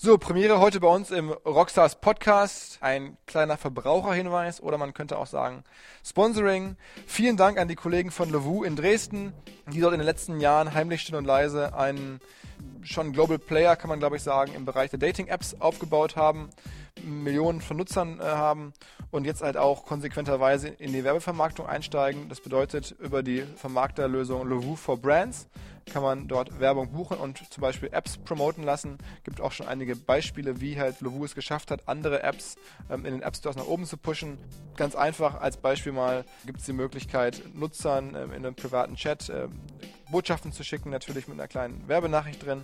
So, Premiere heute bei uns im Rockstars Podcast. Ein kleiner Verbraucherhinweis oder man könnte auch sagen Sponsoring. Vielen Dank an die Kollegen von Levu in Dresden, die dort in den letzten Jahren heimlich still und leise einen schon Global Player, kann man glaube ich sagen, im Bereich der Dating-Apps aufgebaut haben, Millionen von Nutzern äh, haben und jetzt halt auch konsequenterweise in die Werbevermarktung einsteigen. Das bedeutet über die Vermarkterlösung Levu for Brands kann man dort Werbung buchen und zum Beispiel Apps promoten lassen. Gibt auch schon einige Beispiele, wie halt Lovu es geschafft hat, andere Apps ähm, in den App Stores nach oben zu pushen. Ganz einfach als Beispiel mal gibt es die Möglichkeit, Nutzern ähm, in einem privaten Chat ähm, Botschaften zu schicken, natürlich mit einer kleinen Werbenachricht drin.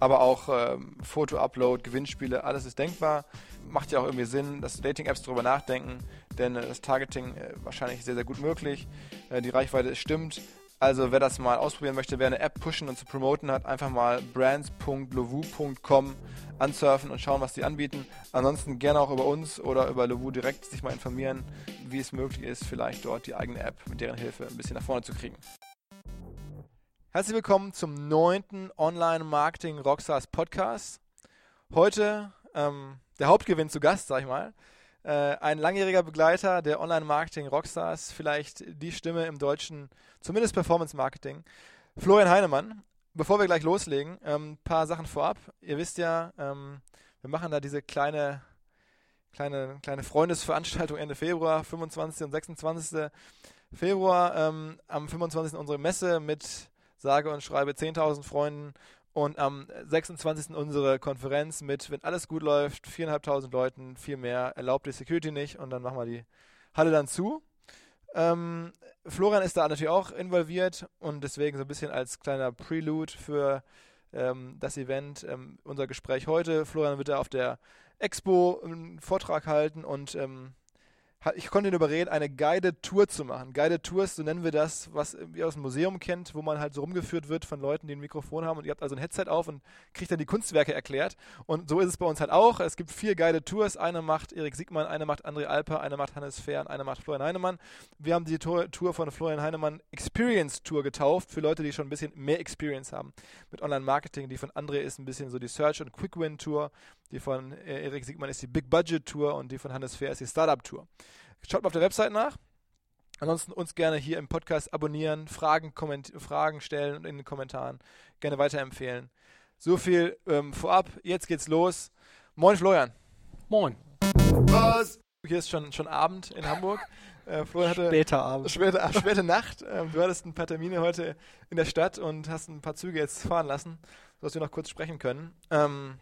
Aber auch ähm, Foto-Upload, Gewinnspiele, alles ist denkbar. Macht ja auch irgendwie Sinn, dass Dating-Apps darüber nachdenken, denn äh, das Targeting äh, wahrscheinlich sehr, sehr gut möglich. Äh, die Reichweite stimmt. Also wer das mal ausprobieren möchte, wer eine App pushen und zu promoten hat, einfach mal brands.lovu.com ansurfen und schauen, was die anbieten. Ansonsten gerne auch über uns oder über Lovu direkt sich mal informieren, wie es möglich ist, vielleicht dort die eigene App mit deren Hilfe ein bisschen nach vorne zu kriegen. Herzlich willkommen zum neunten Online-Marketing Rockstars Podcast. Heute ähm, der Hauptgewinn zu Gast, sag ich mal. Äh, ein langjähriger Begleiter der Online-Marketing Rockstars, vielleicht die Stimme im deutschen, zumindest Performance-Marketing. Florian Heinemann. Bevor wir gleich loslegen, ein ähm, paar Sachen vorab. Ihr wisst ja, ähm, wir machen da diese kleine, kleine, kleine Freundesveranstaltung Ende Februar, 25. und 26. Februar. Ähm, am 25. unsere Messe mit sage und schreibe 10.000 Freunden und am 26. unsere Konferenz mit, wenn alles gut läuft, 4.500 Leuten, viel mehr, erlaubt die Security nicht und dann machen wir die Halle dann zu. Ähm, Florian ist da natürlich auch involviert und deswegen so ein bisschen als kleiner Prelude für ähm, das Event, ähm, unser Gespräch heute. Florian wird da auf der Expo einen Vortrag halten und ähm, ich konnte ihn überreden, eine Guided Tour zu machen. Guided Tours, so nennen wir das, was ihr aus dem Museum kennt, wo man halt so rumgeführt wird von Leuten, die ein Mikrofon haben und ihr habt also ein Headset auf und kriegt dann die Kunstwerke erklärt. Und so ist es bei uns halt auch. Es gibt vier Guided Tours. Eine macht Erik Siegmann, eine macht André Alper, eine macht Hannes Fehr und eine macht Florian Heinemann. Wir haben die Tour, von Florian Heinemann Experience Tour getauft für Leute, die schon ein bisschen mehr Experience haben mit Online-Marketing. Die von André ist ein bisschen so die Search- und Quick-Win-Tour. Die von äh, Erik Siegmann ist die Big Budget Tour und die von Hannes Fehr ist die Startup Tour. Schaut mal auf der Website nach. Ansonsten uns gerne hier im Podcast abonnieren, Fragen, Fragen stellen und in den Kommentaren gerne weiterempfehlen. So viel ähm, vorab. Jetzt geht's los. Moin Florian. Moin. Was? Hier ist schon, schon Abend in Hamburg. Äh, Florian hatte später Abend. Späte, ach, späte Nacht. Ähm, du hattest ein paar Termine heute in der Stadt und hast ein paar Züge jetzt fahren lassen, sodass wir noch kurz sprechen können. Ähm,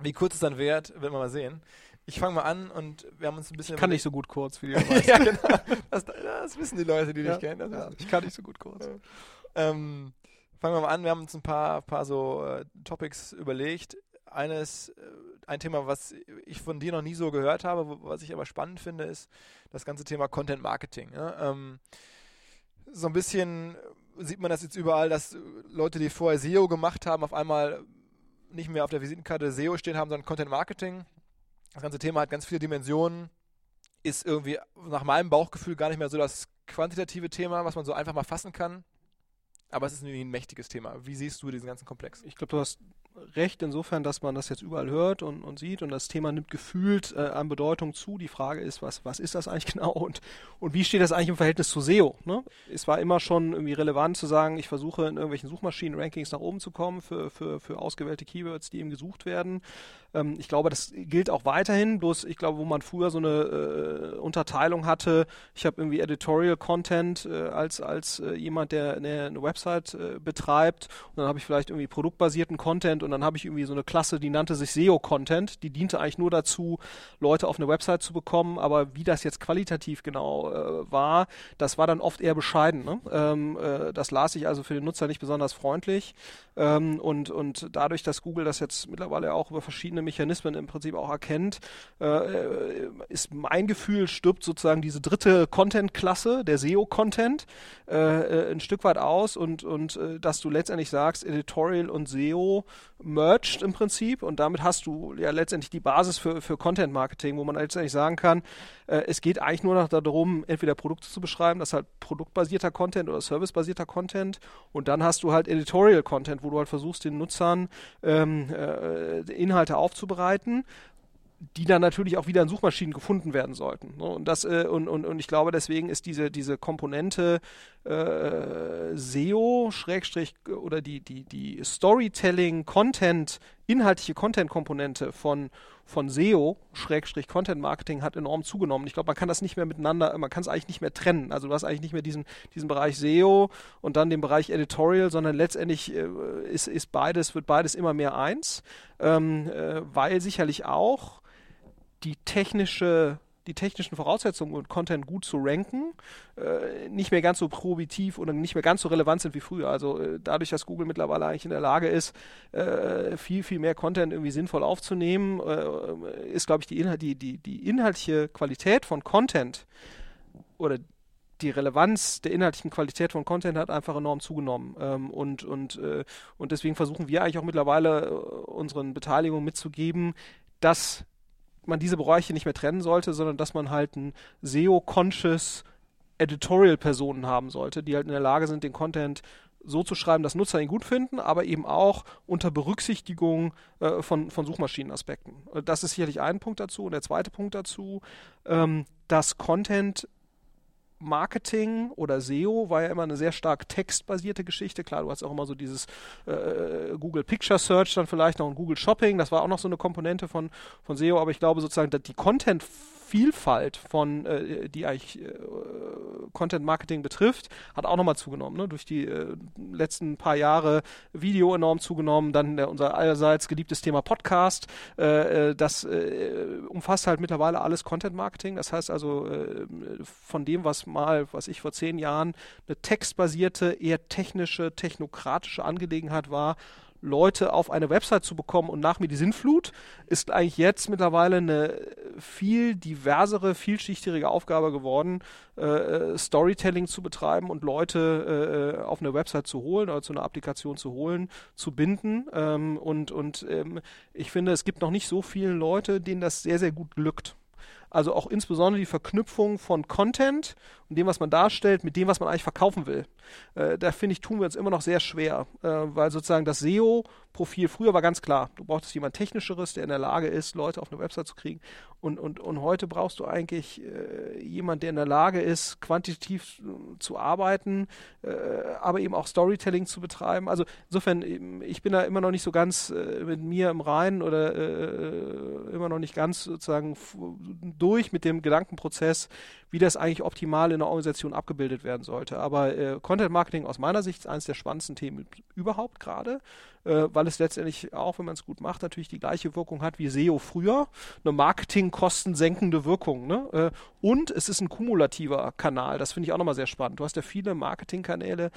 wie kurz es dann wird, werden wir mal sehen. Ich fange mal an und wir haben uns ein bisschen. Ich kann nicht so gut kurz, wie du weißt. ja, genau. Das, das, wissen die Leute, die ja, dich kennen. Ja, ich kann nicht so gut kurz. Ähm, fangen wir mal an. Wir haben uns ein paar, paar so äh, Topics überlegt. Eines, äh, ein Thema, was ich von dir noch nie so gehört habe, was ich aber spannend finde, ist das ganze Thema Content Marketing. Ja? Ähm, so ein bisschen sieht man das jetzt überall, dass Leute, die vorher SEO gemacht haben, auf einmal nicht mehr auf der Visitenkarte SEO stehen haben, sondern Content Marketing. Das ganze Thema hat ganz viele Dimensionen, ist irgendwie nach meinem Bauchgefühl gar nicht mehr so das quantitative Thema, was man so einfach mal fassen kann. Aber es ist ein mächtiges Thema. Wie siehst du diesen ganzen Komplex? Ich glaube, du hast recht insofern, dass man das jetzt überall hört und, und sieht und das Thema nimmt gefühlt äh, an Bedeutung zu. Die Frage ist, was, was ist das eigentlich genau und, und wie steht das eigentlich im Verhältnis zu SEO? Ne? Es war immer schon irgendwie relevant zu sagen, ich versuche in irgendwelchen Suchmaschinen-Rankings nach oben zu kommen für, für, für ausgewählte Keywords, die eben gesucht werden. Ähm, ich glaube, das gilt auch weiterhin, bloß ich glaube, wo man früher so eine äh, Unterteilung hatte, ich habe irgendwie Editorial Content äh, als, als äh, jemand, der eine, eine Website äh, betreibt und dann habe ich vielleicht irgendwie produktbasierten Content und dann habe ich irgendwie so eine Klasse, die nannte sich SEO-Content. Die diente eigentlich nur dazu, Leute auf eine Website zu bekommen, aber wie das jetzt qualitativ genau äh, war, das war dann oft eher bescheiden. Ne? Ähm, äh, das las ich also für den Nutzer nicht besonders freundlich. Ähm, und, und dadurch, dass Google das jetzt mittlerweile auch über verschiedene Mechanismen im Prinzip auch erkennt, äh, ist mein Gefühl, stirbt sozusagen diese dritte Content-Klasse, der SEO-Content, äh, äh, ein Stück weit aus und und, äh, dass du letztendlich sagst, Editorial und SEO merged im Prinzip und damit hast du ja letztendlich die Basis für, für Content Marketing, wo man letztendlich sagen kann, äh, es geht eigentlich nur noch darum, entweder Produkte zu beschreiben, das ist halt produktbasierter Content oder servicebasierter Content und dann hast du halt Editorial Content, wo du halt versuchst, den Nutzern ähm, äh, Inhalte aufzubereiten die dann natürlich auch wieder in Suchmaschinen gefunden werden sollten. Ne? Und das äh, und, und, und ich glaube, deswegen ist diese, diese Komponente äh, SEO Schrägstrich oder die, die, die Storytelling, Content, inhaltliche Content-Komponente von, von SEO Schrägstrich Content Marketing hat enorm zugenommen. Ich glaube, man kann das nicht mehr miteinander, man kann es eigentlich nicht mehr trennen. Also du hast eigentlich nicht mehr diesen, diesen Bereich SEO und dann den Bereich Editorial, sondern letztendlich äh, ist, ist beides, wird beides immer mehr eins, ähm, äh, weil sicherlich auch die technische die technischen Voraussetzungen und Content gut zu ranken, äh, nicht mehr ganz so prohibitiv oder nicht mehr ganz so relevant sind wie früher. Also äh, dadurch, dass Google mittlerweile eigentlich in der Lage ist, äh, viel, viel mehr Content irgendwie sinnvoll aufzunehmen, äh, ist, glaube ich, die, Inhalt, die, die, die inhaltliche Qualität von Content oder die Relevanz der inhaltlichen Qualität von Content hat einfach enorm zugenommen. Ähm, und, und, äh, und deswegen versuchen wir eigentlich auch mittlerweile äh, unseren Beteiligungen mitzugeben, dass man diese Bereiche nicht mehr trennen sollte, sondern dass man halt ein SEO-conscious Editorial-Personen haben sollte, die halt in der Lage sind, den Content so zu schreiben, dass Nutzer ihn gut finden, aber eben auch unter Berücksichtigung äh, von, von Suchmaschinenaspekten. Äh, das ist sicherlich ein Punkt dazu. Und der zweite Punkt dazu, ähm, dass Content Marketing oder SEO war ja immer eine sehr stark textbasierte Geschichte. Klar, du hast auch immer so dieses äh, Google Picture Search dann vielleicht noch und Google Shopping. Das war auch noch so eine Komponente von, von SEO, aber ich glaube sozusagen, dass die Content Vielfalt von, äh, die eigentlich äh, Content Marketing betrifft, hat auch nochmal zugenommen. Ne? Durch die äh, letzten paar Jahre Video enorm zugenommen, dann unser allerseits geliebtes Thema Podcast. Äh, äh, das äh, umfasst halt mittlerweile alles Content Marketing. Das heißt also von dem, was mal, was ich vor zehn Jahren eine textbasierte, eher technische, technokratische Angelegenheit war, Leute auf eine Website zu bekommen und nach mir die Sinnflut, ist eigentlich jetzt mittlerweile eine viel diversere, vielschichtigere Aufgabe geworden, äh, äh, Storytelling zu betreiben und Leute äh, auf eine Website zu holen oder zu einer Applikation zu holen, zu binden. Ähm, und und ähm, ich finde, es gibt noch nicht so viele Leute, denen das sehr, sehr gut glückt. Also auch insbesondere die Verknüpfung von Content und dem, was man darstellt, mit dem, was man eigentlich verkaufen will. Äh, da finde ich, tun wir uns immer noch sehr schwer, äh, weil sozusagen das SEO-Profil früher war ganz klar. Du brauchtest jemand Technischeres, der in der Lage ist, Leute auf eine Website zu kriegen. Und, und, und heute brauchst du eigentlich äh, jemand, der in der Lage ist, quantitativ äh, zu arbeiten, äh, aber eben auch Storytelling zu betreiben. Also insofern, ich bin da immer noch nicht so ganz äh, mit mir im Reinen oder immer noch nicht ganz sozusagen durch mit dem Gedankenprozess, wie das eigentlich optimal in der Organisation abgebildet werden sollte. Aber äh, Content Marketing aus meiner Sicht ist eines der spannendsten Themen überhaupt gerade, äh, weil es letztendlich auch, wenn man es gut macht, natürlich die gleiche Wirkung hat wie SEO früher, eine marketingkostensenkende Wirkung. Ne? Äh, und es ist ein kumulativer Kanal, das finde ich auch nochmal sehr spannend. Du hast ja viele Marketingkanäle,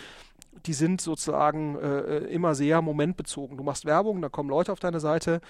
die sind sozusagen äh, äh, immer sehr momentbezogen. Du machst Werbung, da kommen Leute auf deine Seite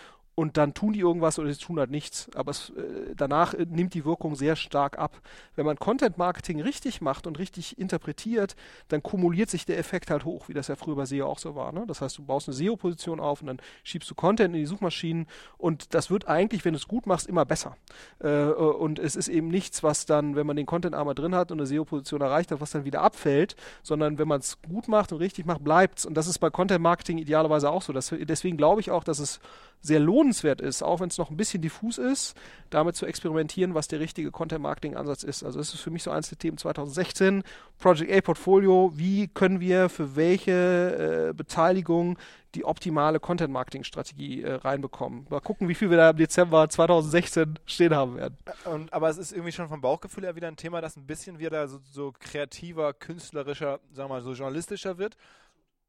und dann tun die irgendwas oder sie tun halt nichts. Aber es, äh, danach äh, nimmt die Wirkung sehr stark ab. Wenn man Content Marketing richtig macht und richtig interpretiert, dann kumuliert sich der Effekt halt hoch, wie das ja früher bei SEO auch so war. Ne? Das heißt, du baust eine SEO-Position auf und dann schiebst du Content in die Suchmaschinen und das wird eigentlich, wenn du es gut machst, immer besser. Äh, äh, und es ist eben nichts, was dann, wenn man den Content einmal drin hat und eine SEO-Position erreicht hat, was dann wieder abfällt, sondern wenn man es gut macht und richtig macht, bleibt es. Und das ist bei Content Marketing idealerweise auch so. Das, deswegen glaube ich auch, dass es sehr lohnenswert ist, auch wenn es noch ein bisschen diffus ist, damit zu experimentieren, was der richtige Content-Marketing-Ansatz ist. Also es ist für mich so eins der Themen 2016, Project A Portfolio, wie können wir für welche äh, Beteiligung die optimale Content-Marketing-Strategie äh, reinbekommen. Mal gucken, wie viel wir da im Dezember 2016 stehen haben werden. Und, aber es ist irgendwie schon vom Bauchgefühl her wieder ein Thema, das ein bisschen wieder so, so kreativer, künstlerischer, sagen wir mal, so journalistischer wird.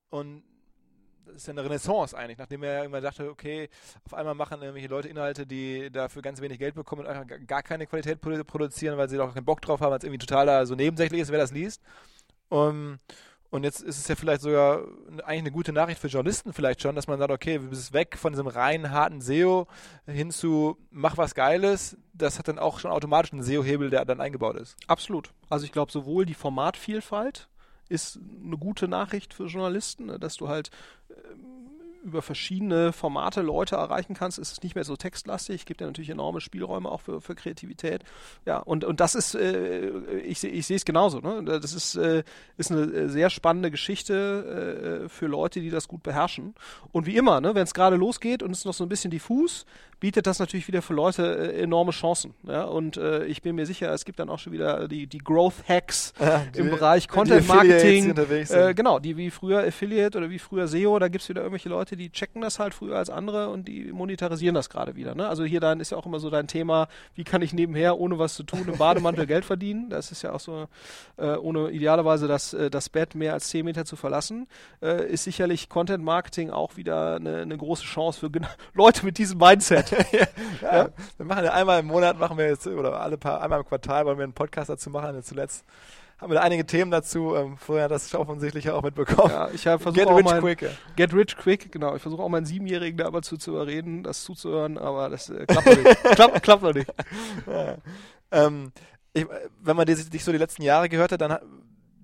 Und das ist ja eine Renaissance eigentlich, nachdem er immer dachte, okay, auf einmal machen irgendwelche Leute Inhalte, die dafür ganz wenig Geld bekommen und einfach gar keine Qualität produzieren, weil sie doch keinen Bock drauf haben, weil es irgendwie total da so nebensächlich ist, wer das liest. Um, und jetzt ist es ja vielleicht sogar eigentlich eine gute Nachricht für Journalisten vielleicht schon, dass man sagt, okay, wir sind weg von diesem reinen, harten SEO hin zu mach was Geiles. Das hat dann auch schon automatisch einen SEO-Hebel, der dann eingebaut ist. Absolut. Also ich glaube, sowohl die Formatvielfalt ist eine gute Nachricht für Journalisten, ne, dass du halt ähm, über verschiedene Formate Leute erreichen kannst, ist es nicht mehr so textlastig, gibt ja natürlich enorme Spielräume auch für, für Kreativität. Ja, und, und das ist, äh, ich, ich sehe es genauso. Ne? Das ist, äh, ist eine sehr spannende Geschichte äh, für Leute, die das gut beherrschen. Und wie immer, ne, wenn es gerade losgeht und es noch so ein bisschen diffus, bietet das natürlich wieder für Leute äh, enorme Chancen. Ja? Und äh, ich bin mir sicher, es gibt dann auch schon wieder die, die Growth Hacks ja, die, im Bereich Content Marketing. Äh, genau, die wie früher Affiliate oder wie früher SEO, da gibt es wieder irgendwelche Leute, die checken das halt früher als andere und die monetarisieren das gerade wieder. Ne? Also hier dann ist ja auch immer so dein Thema, wie kann ich nebenher, ohne was zu tun, im Bademantel Geld verdienen. Das ist ja auch so, äh, ohne idealerweise das, äh, das Bett mehr als 10 Meter zu verlassen, äh, ist sicherlich Content Marketing auch wieder eine, eine große Chance für Leute mit diesem Mindset. ja, ja. Wir machen ja einmal im Monat, machen wir jetzt, oder alle paar, einmal im Quartal wollen wir einen Podcast dazu machen. Jetzt zuletzt haben wir da einige Themen dazu. Ähm, vorher das offensichtlich auch mitbekommen. Ja, ich habe versucht Get rich quick. Get rich quick, genau. Ich versuche auch meinen Siebenjährigen da aber zu, zu überreden, das zuzuhören, aber das äh, klappt noch nicht. klappt, klappt noch nicht. Ja. Ähm, ich, wenn man dich so die letzten Jahre gehört hat, dann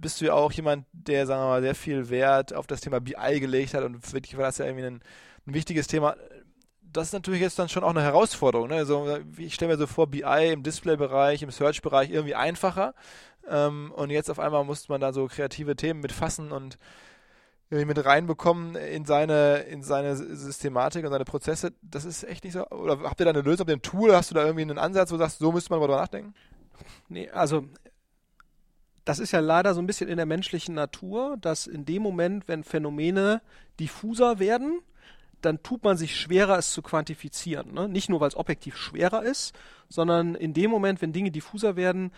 bist du ja auch jemand, der, sagen wir mal, sehr viel Wert auf das Thema BI gelegt hat und für dich war das ja irgendwie ein, ein wichtiges Thema das ist natürlich jetzt dann schon auch eine Herausforderung. Ne? Also ich stelle mir so vor, BI im Display-Bereich, im Search-Bereich irgendwie einfacher. Ähm, und jetzt auf einmal muss man da so kreative Themen mitfassen und mit reinbekommen in seine, in seine Systematik und seine Prozesse. Das ist echt nicht so. Oder habt ihr da eine Lösung, ihr ein Tool, hast du da irgendwie einen Ansatz, wo du sagst, so müsste man darüber nachdenken? Nee, also das ist ja leider so ein bisschen in der menschlichen Natur, dass in dem Moment, wenn Phänomene diffuser werden, dann tut man sich schwerer, es zu quantifizieren. Ne? Nicht nur, weil es objektiv schwerer ist, sondern in dem Moment, wenn Dinge diffuser werden,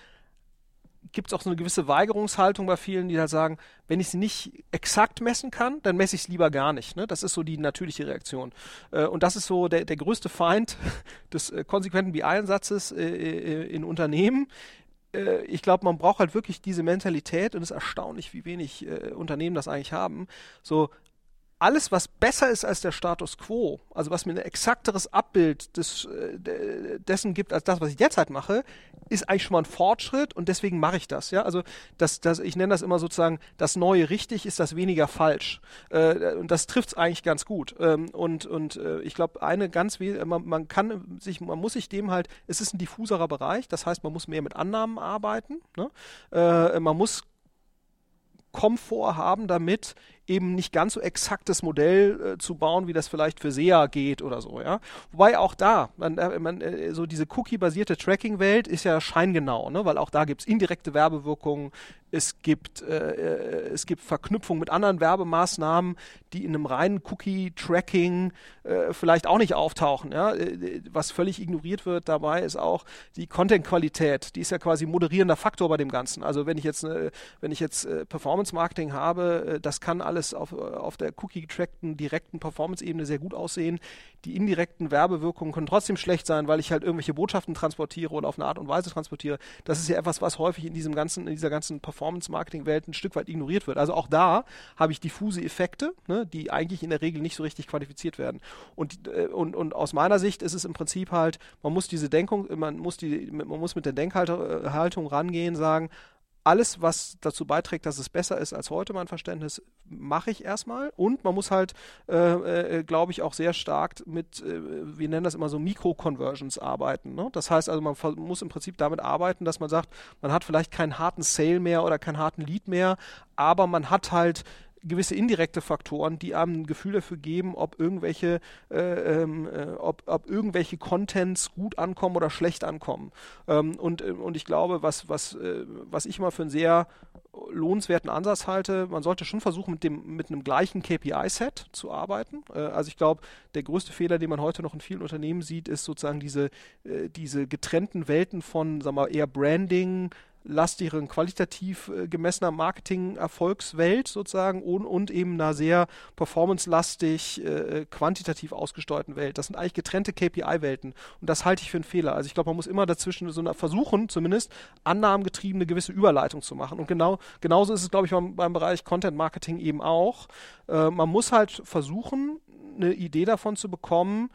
gibt es auch so eine gewisse Weigerungshaltung bei vielen, die halt sagen, wenn ich sie nicht exakt messen kann, dann messe ich es lieber gar nicht. Ne? Das ist so die natürliche Reaktion. Äh, und das ist so der, der größte Feind des äh, konsequenten BI-Einsatzes äh, äh, in Unternehmen. Äh, ich glaube, man braucht halt wirklich diese Mentalität und es ist erstaunlich, wie wenig äh, Unternehmen das eigentlich haben. So, alles, was besser ist als der Status quo, also was mir ein exakteres Abbild des, äh, dessen gibt als das, was ich derzeit mache, ist eigentlich schon mal ein Fortschritt und deswegen mache ich das. Ja, also das, das, ich nenne das immer sozusagen das Neue richtig ist das weniger falsch äh, und das trifft es eigentlich ganz gut. Ähm, und und äh, ich glaube, eine ganz man, man kann sich, man muss sich dem halt, es ist ein diffuserer Bereich, das heißt, man muss mehr mit Annahmen arbeiten. Ne? Äh, man muss Komfort haben damit, eben nicht ganz so exaktes Modell äh, zu bauen, wie das vielleicht für SEA geht oder so, ja. Wobei auch da, man, äh, man, äh, so diese Cookie-basierte Tracking-Welt ist ja scheingenau, ne? weil auch da gibt es indirekte Werbewirkungen, es gibt, äh, äh, es gibt Verknüpfungen mit anderen Werbemaßnahmen, die in einem reinen Cookie-Tracking äh, vielleicht auch nicht auftauchen. Ja? Was völlig ignoriert wird dabei ist auch die Content-Qualität. Die ist ja quasi moderierender Faktor bei dem Ganzen. Also wenn ich jetzt, wenn ich jetzt Performance-Marketing habe, das kann alles alles auf, auf der Cookie-getrackten direkten Performance-Ebene sehr gut aussehen. Die indirekten Werbewirkungen können trotzdem schlecht sein, weil ich halt irgendwelche Botschaften transportiere oder auf eine Art und Weise transportiere. Das ist ja etwas, was häufig in diesem ganzen, in dieser ganzen Performance-Marketing-Welt ein Stück weit ignoriert wird. Also auch da habe ich diffuse Effekte, ne, die eigentlich in der Regel nicht so richtig quantifiziert werden. Und, äh, und, und aus meiner Sicht ist es im Prinzip halt, man muss diese Denkung, man muss die, man muss mit der Denkhaltung rangehen, sagen, alles, was dazu beiträgt, dass es besser ist als heute, mein Verständnis, mache ich erstmal. Und man muss halt, äh, äh, glaube ich, auch sehr stark mit, äh, wir nennen das immer so Mikro-Conversions arbeiten. Ne? Das heißt also, man muss im Prinzip damit arbeiten, dass man sagt, man hat vielleicht keinen harten Sale mehr oder keinen harten Lead mehr, aber man hat halt gewisse indirekte Faktoren, die einem ein Gefühl dafür geben, ob irgendwelche, äh, ähm, äh, ob, ob irgendwelche Contents gut ankommen oder schlecht ankommen. Ähm, und, äh, und ich glaube, was, was, äh, was ich mal für einen sehr lohnenswerten Ansatz halte, man sollte schon versuchen, mit, dem, mit einem gleichen KPI-Set zu arbeiten. Äh, also ich glaube, der größte Fehler, den man heute noch in vielen Unternehmen sieht, ist sozusagen diese, äh, diese getrennten Welten von, sagen wir, eher Branding, lastigeren, qualitativ äh, gemessener Marketing-Erfolgswelt sozusagen und, und eben einer sehr performance-lastig, äh, quantitativ ausgesteuerten Welt. Das sind eigentlich getrennte KPI-Welten und das halte ich für einen Fehler. Also ich glaube, man muss immer dazwischen so eine, versuchen, zumindest annahmengetriebene gewisse Überleitung zu machen. Und genau, genauso ist es, glaube ich, beim, beim Bereich Content-Marketing eben auch. Äh, man muss halt versuchen, eine Idee davon zu bekommen,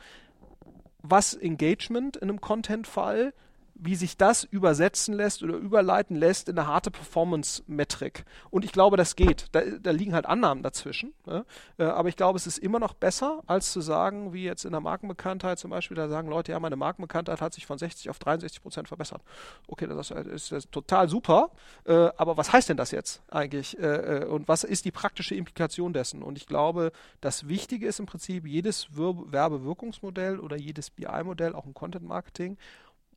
was Engagement in einem Content-Fall wie sich das übersetzen lässt oder überleiten lässt in eine harte Performance-Metrik. Und ich glaube, das geht. Da, da liegen halt Annahmen dazwischen. Ne? Äh, aber ich glaube, es ist immer noch besser, als zu sagen, wie jetzt in der Markenbekanntheit zum Beispiel, da sagen Leute, ja, meine Markenbekanntheit hat sich von 60 auf 63 Prozent verbessert. Okay, das ist, ist, ist total super. Äh, aber was heißt denn das jetzt eigentlich? Äh und was ist die praktische Implikation dessen? Und ich glaube, das Wichtige ist im Prinzip, jedes Werbewirkungsmodell oder jedes BI-Modell, auch im Content-Marketing,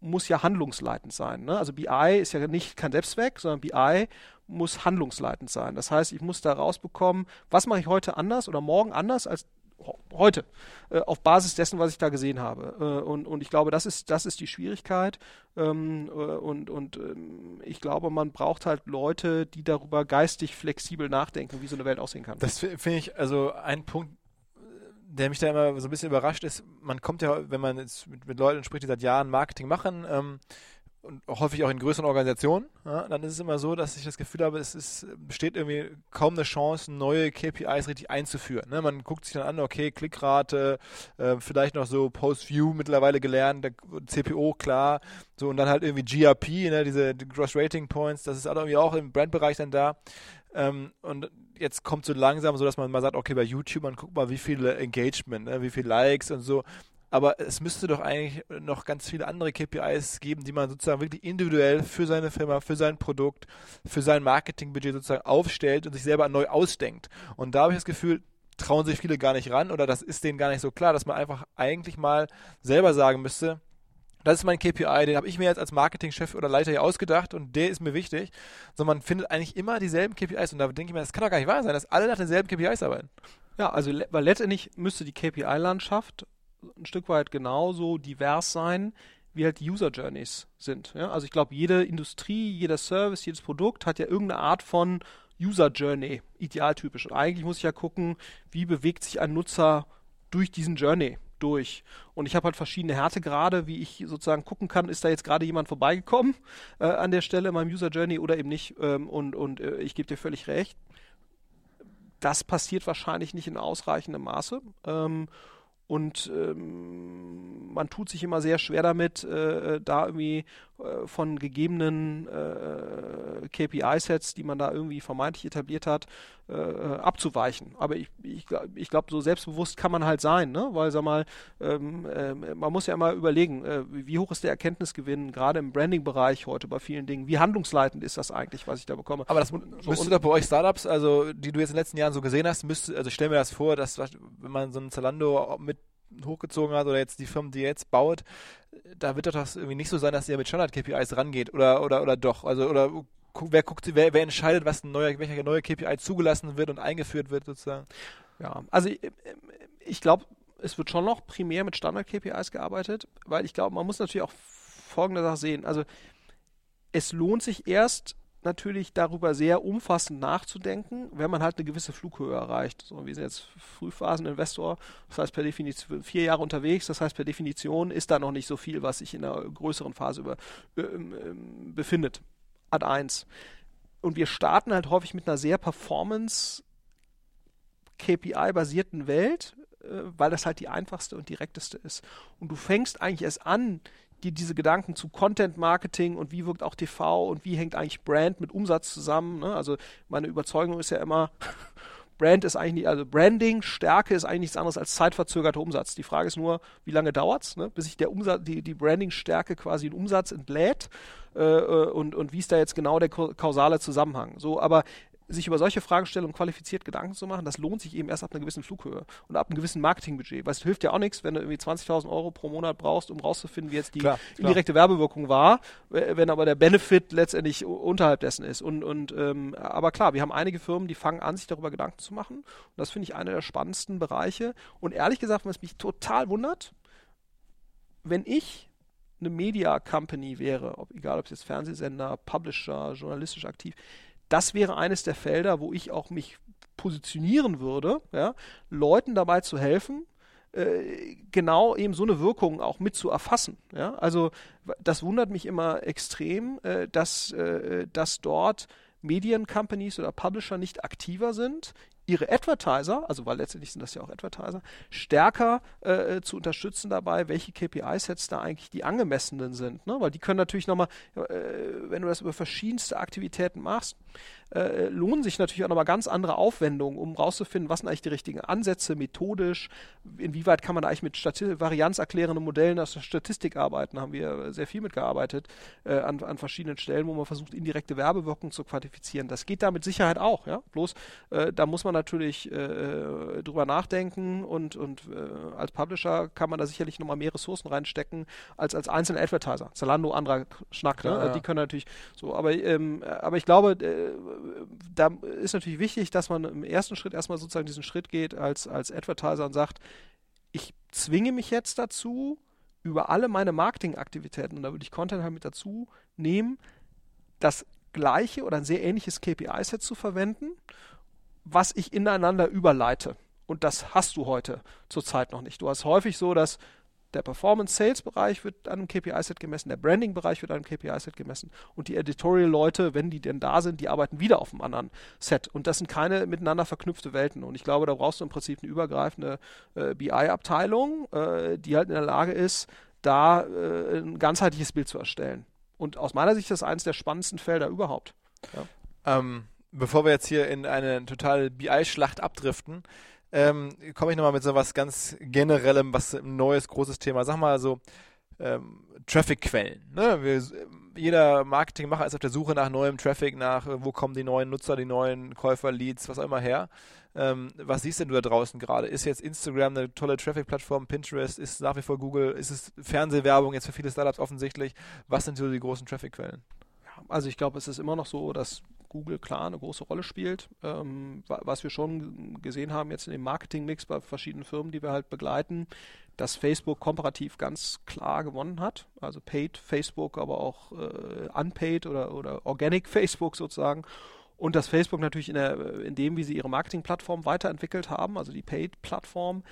muss ja handlungsleitend sein. Ne? Also BI ist ja nicht kein Selbstzweck, sondern BI muss handlungsleitend sein. Das heißt, ich muss da rausbekommen, was mache ich heute anders oder morgen anders als heute, äh, auf Basis dessen, was ich da gesehen habe. Äh, und, und ich glaube, das ist, das ist die Schwierigkeit. Ähm, äh, und und ähm, ich glaube, man braucht halt Leute, die darüber geistig flexibel nachdenken, wie so eine Welt aussehen kann. Das finde ich also ein Punkt, der mich da immer so ein bisschen überrascht ist, man kommt ja, wenn man jetzt mit, mit Leuten spricht, die seit Jahren Marketing machen, ähm, und häufig auch in größeren Organisationen, ja, dann ist es immer so, dass ich das Gefühl habe, es ist, besteht irgendwie kaum eine Chance, neue KPIs richtig einzuführen. Ne? Man guckt sich dann an, okay, Klickrate, äh, vielleicht noch so Post-View mittlerweile gelernt, CPO klar, so und dann halt irgendwie GRP, ne, diese die Gross Rating Points, das ist halt irgendwie auch im Brandbereich dann da. Ähm, und jetzt kommt so langsam so, dass man mal sagt, okay, bei YouTube, man guckt mal, wie viele Engagement, ne, wie viele Likes und so. Aber es müsste doch eigentlich noch ganz viele andere KPIs geben, die man sozusagen wirklich individuell für seine Firma, für sein Produkt, für sein Marketingbudget sozusagen aufstellt und sich selber neu ausdenkt. Und da habe ich das Gefühl, trauen sich viele gar nicht ran oder das ist denen gar nicht so klar, dass man einfach eigentlich mal selber sagen müsste, das ist mein KPI, den habe ich mir jetzt als Marketingchef oder Leiter hier ausgedacht und der ist mir wichtig. Sondern man findet eigentlich immer dieselben KPIs und da denke ich mir, das kann doch gar nicht wahr sein, dass alle nach denselben KPIs arbeiten. Ja, also weil letztendlich müsste die KPI-Landschaft ein Stück weit genauso divers sein, wie halt die User Journeys sind. Ja? Also ich glaube, jede Industrie, jeder Service, jedes Produkt hat ja irgendeine Art von User Journey, idealtypisch. Und eigentlich muss ich ja gucken, wie bewegt sich ein Nutzer durch diesen Journey durch. Und ich habe halt verschiedene Härtegrade, wie ich sozusagen gucken kann, ist da jetzt gerade jemand vorbeigekommen äh, an der Stelle in meinem User Journey oder eben nicht. Ähm, und und äh, ich gebe dir völlig recht. Das passiert wahrscheinlich nicht in ausreichendem Maße. Ähm, und ähm, man tut sich immer sehr schwer damit, äh, da irgendwie äh, von gegebenen äh, KPI-Sets, die man da irgendwie vermeintlich etabliert hat, äh, abzuweichen. Aber ich, ich, ich glaube, so selbstbewusst kann man halt sein, ne? weil, sag mal, ähm, ähm, man muss ja immer überlegen, äh, wie hoch ist der Erkenntnisgewinn, gerade im Branding-Bereich heute bei vielen Dingen, wie handlungsleitend ist das eigentlich, was ich da bekomme. Aber das so, müsste doch bei euch Startups, also die du jetzt in den letzten Jahren so gesehen hast, müsste, also ich stell mir das vor, dass wenn man so ein Zalando mit hochgezogen hat oder jetzt die Firmen, die jetzt baut, da wird doch das irgendwie nicht so sein, dass ihr mit Standard-KPIs rangeht oder, oder, oder doch. Also, oder wer guckt, wer, wer entscheidet, was ein neuer, welcher neue KPI zugelassen wird und eingeführt wird sozusagen? Ja, also ich, ich glaube, es wird schon noch primär mit Standard-KPIs gearbeitet, weil ich glaube, man muss natürlich auch folgende Sache sehen. Also es lohnt sich erst natürlich darüber sehr umfassend nachzudenken, wenn man halt eine gewisse Flughöhe erreicht. So, wir sind jetzt Frühphaseninvestor, das heißt per Definition vier Jahre unterwegs, das heißt per Definition ist da noch nicht so viel, was sich in einer größeren Phase über, äh, äh, befindet. Ad 1. Und wir starten halt häufig mit einer sehr Performance KPI-basierten Welt, äh, weil das halt die einfachste und direkteste ist. Und du fängst eigentlich erst an, dir diese Gedanken zu Content Marketing und wie wirkt auch TV und wie hängt eigentlich Brand mit Umsatz zusammen. Ne? Also meine Überzeugung ist ja immer, Brand ist eigentlich, nicht, also Branding, Stärke ist eigentlich nichts anderes als zeitverzögerter Umsatz. Die Frage ist nur, wie lange dauert's, ne? bis sich der Umsatz, die, die Branding-Stärke quasi in Umsatz entlädt äh, äh und, und wie ist da jetzt genau der kausale Zusammenhang. So, aber sich über solche Fragestellungen qualifiziert Gedanken zu machen, das lohnt sich eben erst ab einer gewissen Flughöhe und ab einem gewissen Marketingbudget. Weil es hilft ja auch nichts, wenn du irgendwie 20.000 Euro pro Monat brauchst, um rauszufinden, wie jetzt die klar, indirekte klar. Werbewirkung war, wenn aber der Benefit letztendlich unterhalb dessen ist. Und, und ähm, aber klar, wir haben einige Firmen, die fangen an, sich darüber Gedanken zu machen. Und das finde ich einer der spannendsten Bereiche. Und ehrlich gesagt, was mich total wundert, wenn ich eine Media Company wäre, ob, egal ob es jetzt Fernsehsender, Publisher, journalistisch aktiv, das wäre eines der Felder, wo ich auch mich positionieren würde, ja, Leuten dabei zu helfen, äh, genau eben so eine Wirkung auch mit zu erfassen. Ja? Also das wundert mich immer extrem, äh, dass, äh, dass dort Mediencompanies oder Publisher nicht aktiver sind ihre Advertiser, also weil letztendlich sind das ja auch Advertiser, stärker äh, zu unterstützen dabei, welche KPI-Sets da eigentlich die angemessenen sind. Ne? Weil die können natürlich nochmal, äh, wenn du das über verschiedenste Aktivitäten machst, äh, lohnen sich natürlich auch nochmal ganz andere Aufwendungen, um rauszufinden, was sind eigentlich die richtigen Ansätze, methodisch, inwieweit kann man eigentlich mit Stati varianzerklärenden Modellen aus der Statistik arbeiten, haben wir sehr viel mitgearbeitet äh, an, an verschiedenen Stellen, wo man versucht, indirekte Werbewirkung zu quantifizieren. Das geht da mit Sicherheit auch, ja. Bloß äh, da muss man natürlich äh, drüber nachdenken und, und äh, als Publisher kann man da sicherlich nochmal mehr Ressourcen reinstecken als als einzelne Advertiser. Zalando, anderer Schnack, ne? ja. die können natürlich so, aber, ähm, aber ich glaube, äh, da ist natürlich wichtig, dass man im ersten Schritt erstmal sozusagen diesen Schritt geht als, als Advertiser und sagt, ich zwinge mich jetzt dazu, über alle meine Marketingaktivitäten, und da würde ich Content halt mit dazu nehmen, das gleiche oder ein sehr ähnliches KPI-Set zu verwenden, was ich ineinander überleite. Und das hast du heute zurzeit noch nicht. Du hast häufig so, dass der Performance-Sales-Bereich wird an einem KPI-Set gemessen, der Branding-Bereich wird an einem KPI-Set gemessen und die Editorial-Leute, wenn die denn da sind, die arbeiten wieder auf einem anderen Set. Und das sind keine miteinander verknüpfte Welten. Und ich glaube, da brauchst du im Prinzip eine übergreifende äh, BI-Abteilung, äh, die halt in der Lage ist, da äh, ein ganzheitliches Bild zu erstellen. Und aus meiner Sicht ist das eines der spannendsten Felder überhaupt. Ja. Ähm, bevor wir jetzt hier in eine totale BI-Schlacht abdriften, ähm, komme ich nochmal mit so was ganz Generellem, was ein neues, großes Thema. Sag mal so, ähm, Traffic-Quellen. Ne? Wir, jeder Marketingmacher ist auf der Suche nach neuem Traffic, nach äh, wo kommen die neuen Nutzer, die neuen Käufer, Leads, was auch immer her. Ähm, was siehst denn du da draußen gerade? Ist jetzt Instagram eine tolle Traffic-Plattform, Pinterest, ist nach wie vor Google, ist es Fernsehwerbung jetzt für viele Startups offensichtlich? Was sind so die großen Traffic-Quellen? Also ich glaube, es ist immer noch so, dass Google klar eine große Rolle spielt. Ähm, was wir schon gesehen haben jetzt in dem Marketing-Mix bei verschiedenen Firmen, die wir halt begleiten, dass Facebook komparativ ganz klar gewonnen hat. Also Paid Facebook, aber auch äh, Unpaid oder, oder Organic Facebook sozusagen. Und dass Facebook natürlich in, der, in dem, wie sie ihre Marketing-Plattform weiterentwickelt haben, also die Paid-Plattform,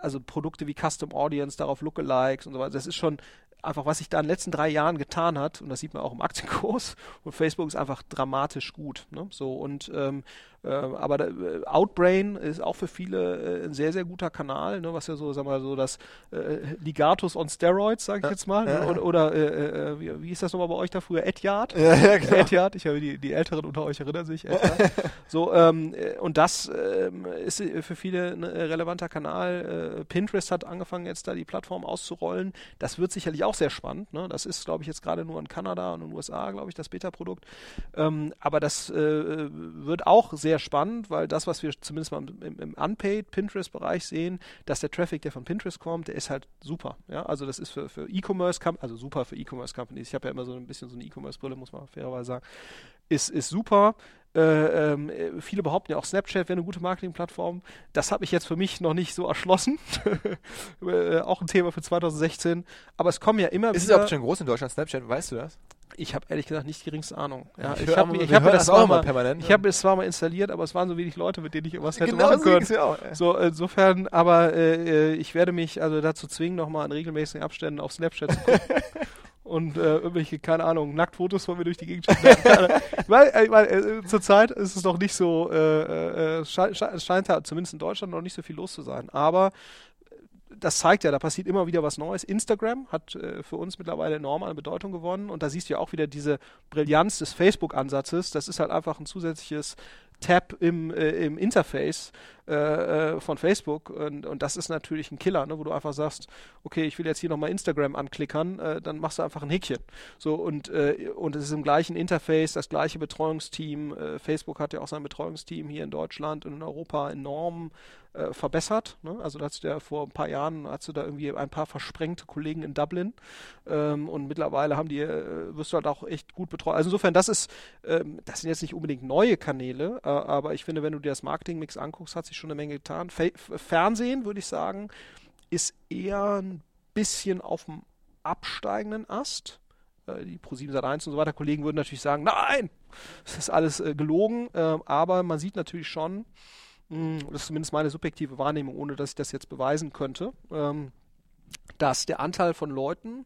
also Produkte wie Custom Audience, darauf Lookalikes und so weiter, das ist schon einfach, was sich da in den letzten drei Jahren getan hat, und das sieht man auch im Aktienkurs, und Facebook ist einfach dramatisch gut. Ne? So, und ähm, äh, aber da, äh, Outbrain ist auch für viele äh, ein sehr, sehr guter Kanal, ne, was ja so, sagen wir mal, so das äh, Ligatus on Steroids, sage ich jetzt mal. Ne? Ja, Oder, oder äh, äh, wie, wie ist das nochmal bei euch da früher? Edyard? Ja, ja, genau. Edyard, ich habe die, die Älteren unter euch erinnern sich. so, ähm, und das ähm, ist für viele ein relevanter Kanal. Pinterest hat angefangen, jetzt da die Plattform auszurollen. Das wird sicherlich auch sehr spannend. Ne? Das ist, glaube ich, jetzt gerade nur in Kanada und in den USA, glaube ich, das Beta-Produkt. Ähm, aber das wird auch sehr sehr spannend, weil das, was wir zumindest mal im, im Unpaid Pinterest-Bereich sehen, dass der Traffic, der von Pinterest kommt, der ist halt super. Ja, also das ist für, für E-Commerce, also super für E-Commerce Companies. Ich habe ja immer so ein bisschen so eine E-Commerce-Brille, muss man fairerweise sagen. Ist, ist super. Äh, ähm, viele behaupten ja auch Snapchat wäre eine gute Marketingplattform. Das habe ich jetzt für mich noch nicht so erschlossen. äh, auch ein Thema für 2016. Aber es kommen ja immer ist wieder. Ist es überhaupt schon groß in Deutschland, Snapchat? Weißt du das? Ich habe ehrlich gesagt nicht die geringste Ahnung. Ja, ich, ich habe hab, hab das, auch mal permanent. Ich habe es zwar mal installiert, aber es waren so wenig Leute, mit denen ich irgendwas hätte genau machen können. Ja auch, so insofern, aber äh, ich werde mich also dazu zwingen, nochmal in regelmäßigen Abständen auf Snapchat zu gucken. und äh, irgendwelche, keine Ahnung, Nacktfotos von mir durch die Gegend schicken. weil, ich meine, äh, zurzeit ist es noch nicht so, äh, äh, scheint, scheint da zumindest in Deutschland noch nicht so viel los zu sein. Aber das zeigt ja, da passiert immer wieder was Neues. Instagram hat äh, für uns mittlerweile enorm an Bedeutung gewonnen und da siehst du ja auch wieder diese Brillanz des Facebook-Ansatzes. Das ist halt einfach ein zusätzliches Tab im, äh, im Interface äh, äh, von Facebook und, und das ist natürlich ein Killer, ne, wo du einfach sagst, okay, ich will jetzt hier nochmal Instagram anklickern, äh, dann machst du einfach ein Häkchen. So und, äh, und es ist im gleichen Interface, das gleiche Betreuungsteam. Äh, Facebook hat ja auch sein Betreuungsteam hier in Deutschland und in Europa enorm äh, verbessert. Ne? Also da hast du ja vor ein paar Jahren hast du da irgendwie ein paar versprengte Kollegen in Dublin ähm, und mittlerweile haben die, äh, wirst du halt auch echt gut betreut. Also insofern, das ist, ähm, das sind jetzt nicht unbedingt neue Kanäle, äh, aber ich finde, wenn du dir das Marketingmix anguckst, hat sich schon eine Menge getan. Fe Fernsehen, würde ich sagen, ist eher ein bisschen auf dem absteigenden Ast äh, die Pro7 Sat1 und so weiter Kollegen würden natürlich sagen, nein, das ist alles äh, gelogen, äh, aber man sieht natürlich schon, das ist zumindest meine subjektive Wahrnehmung, ohne dass ich das jetzt beweisen könnte, ähm, dass der Anteil von Leuten,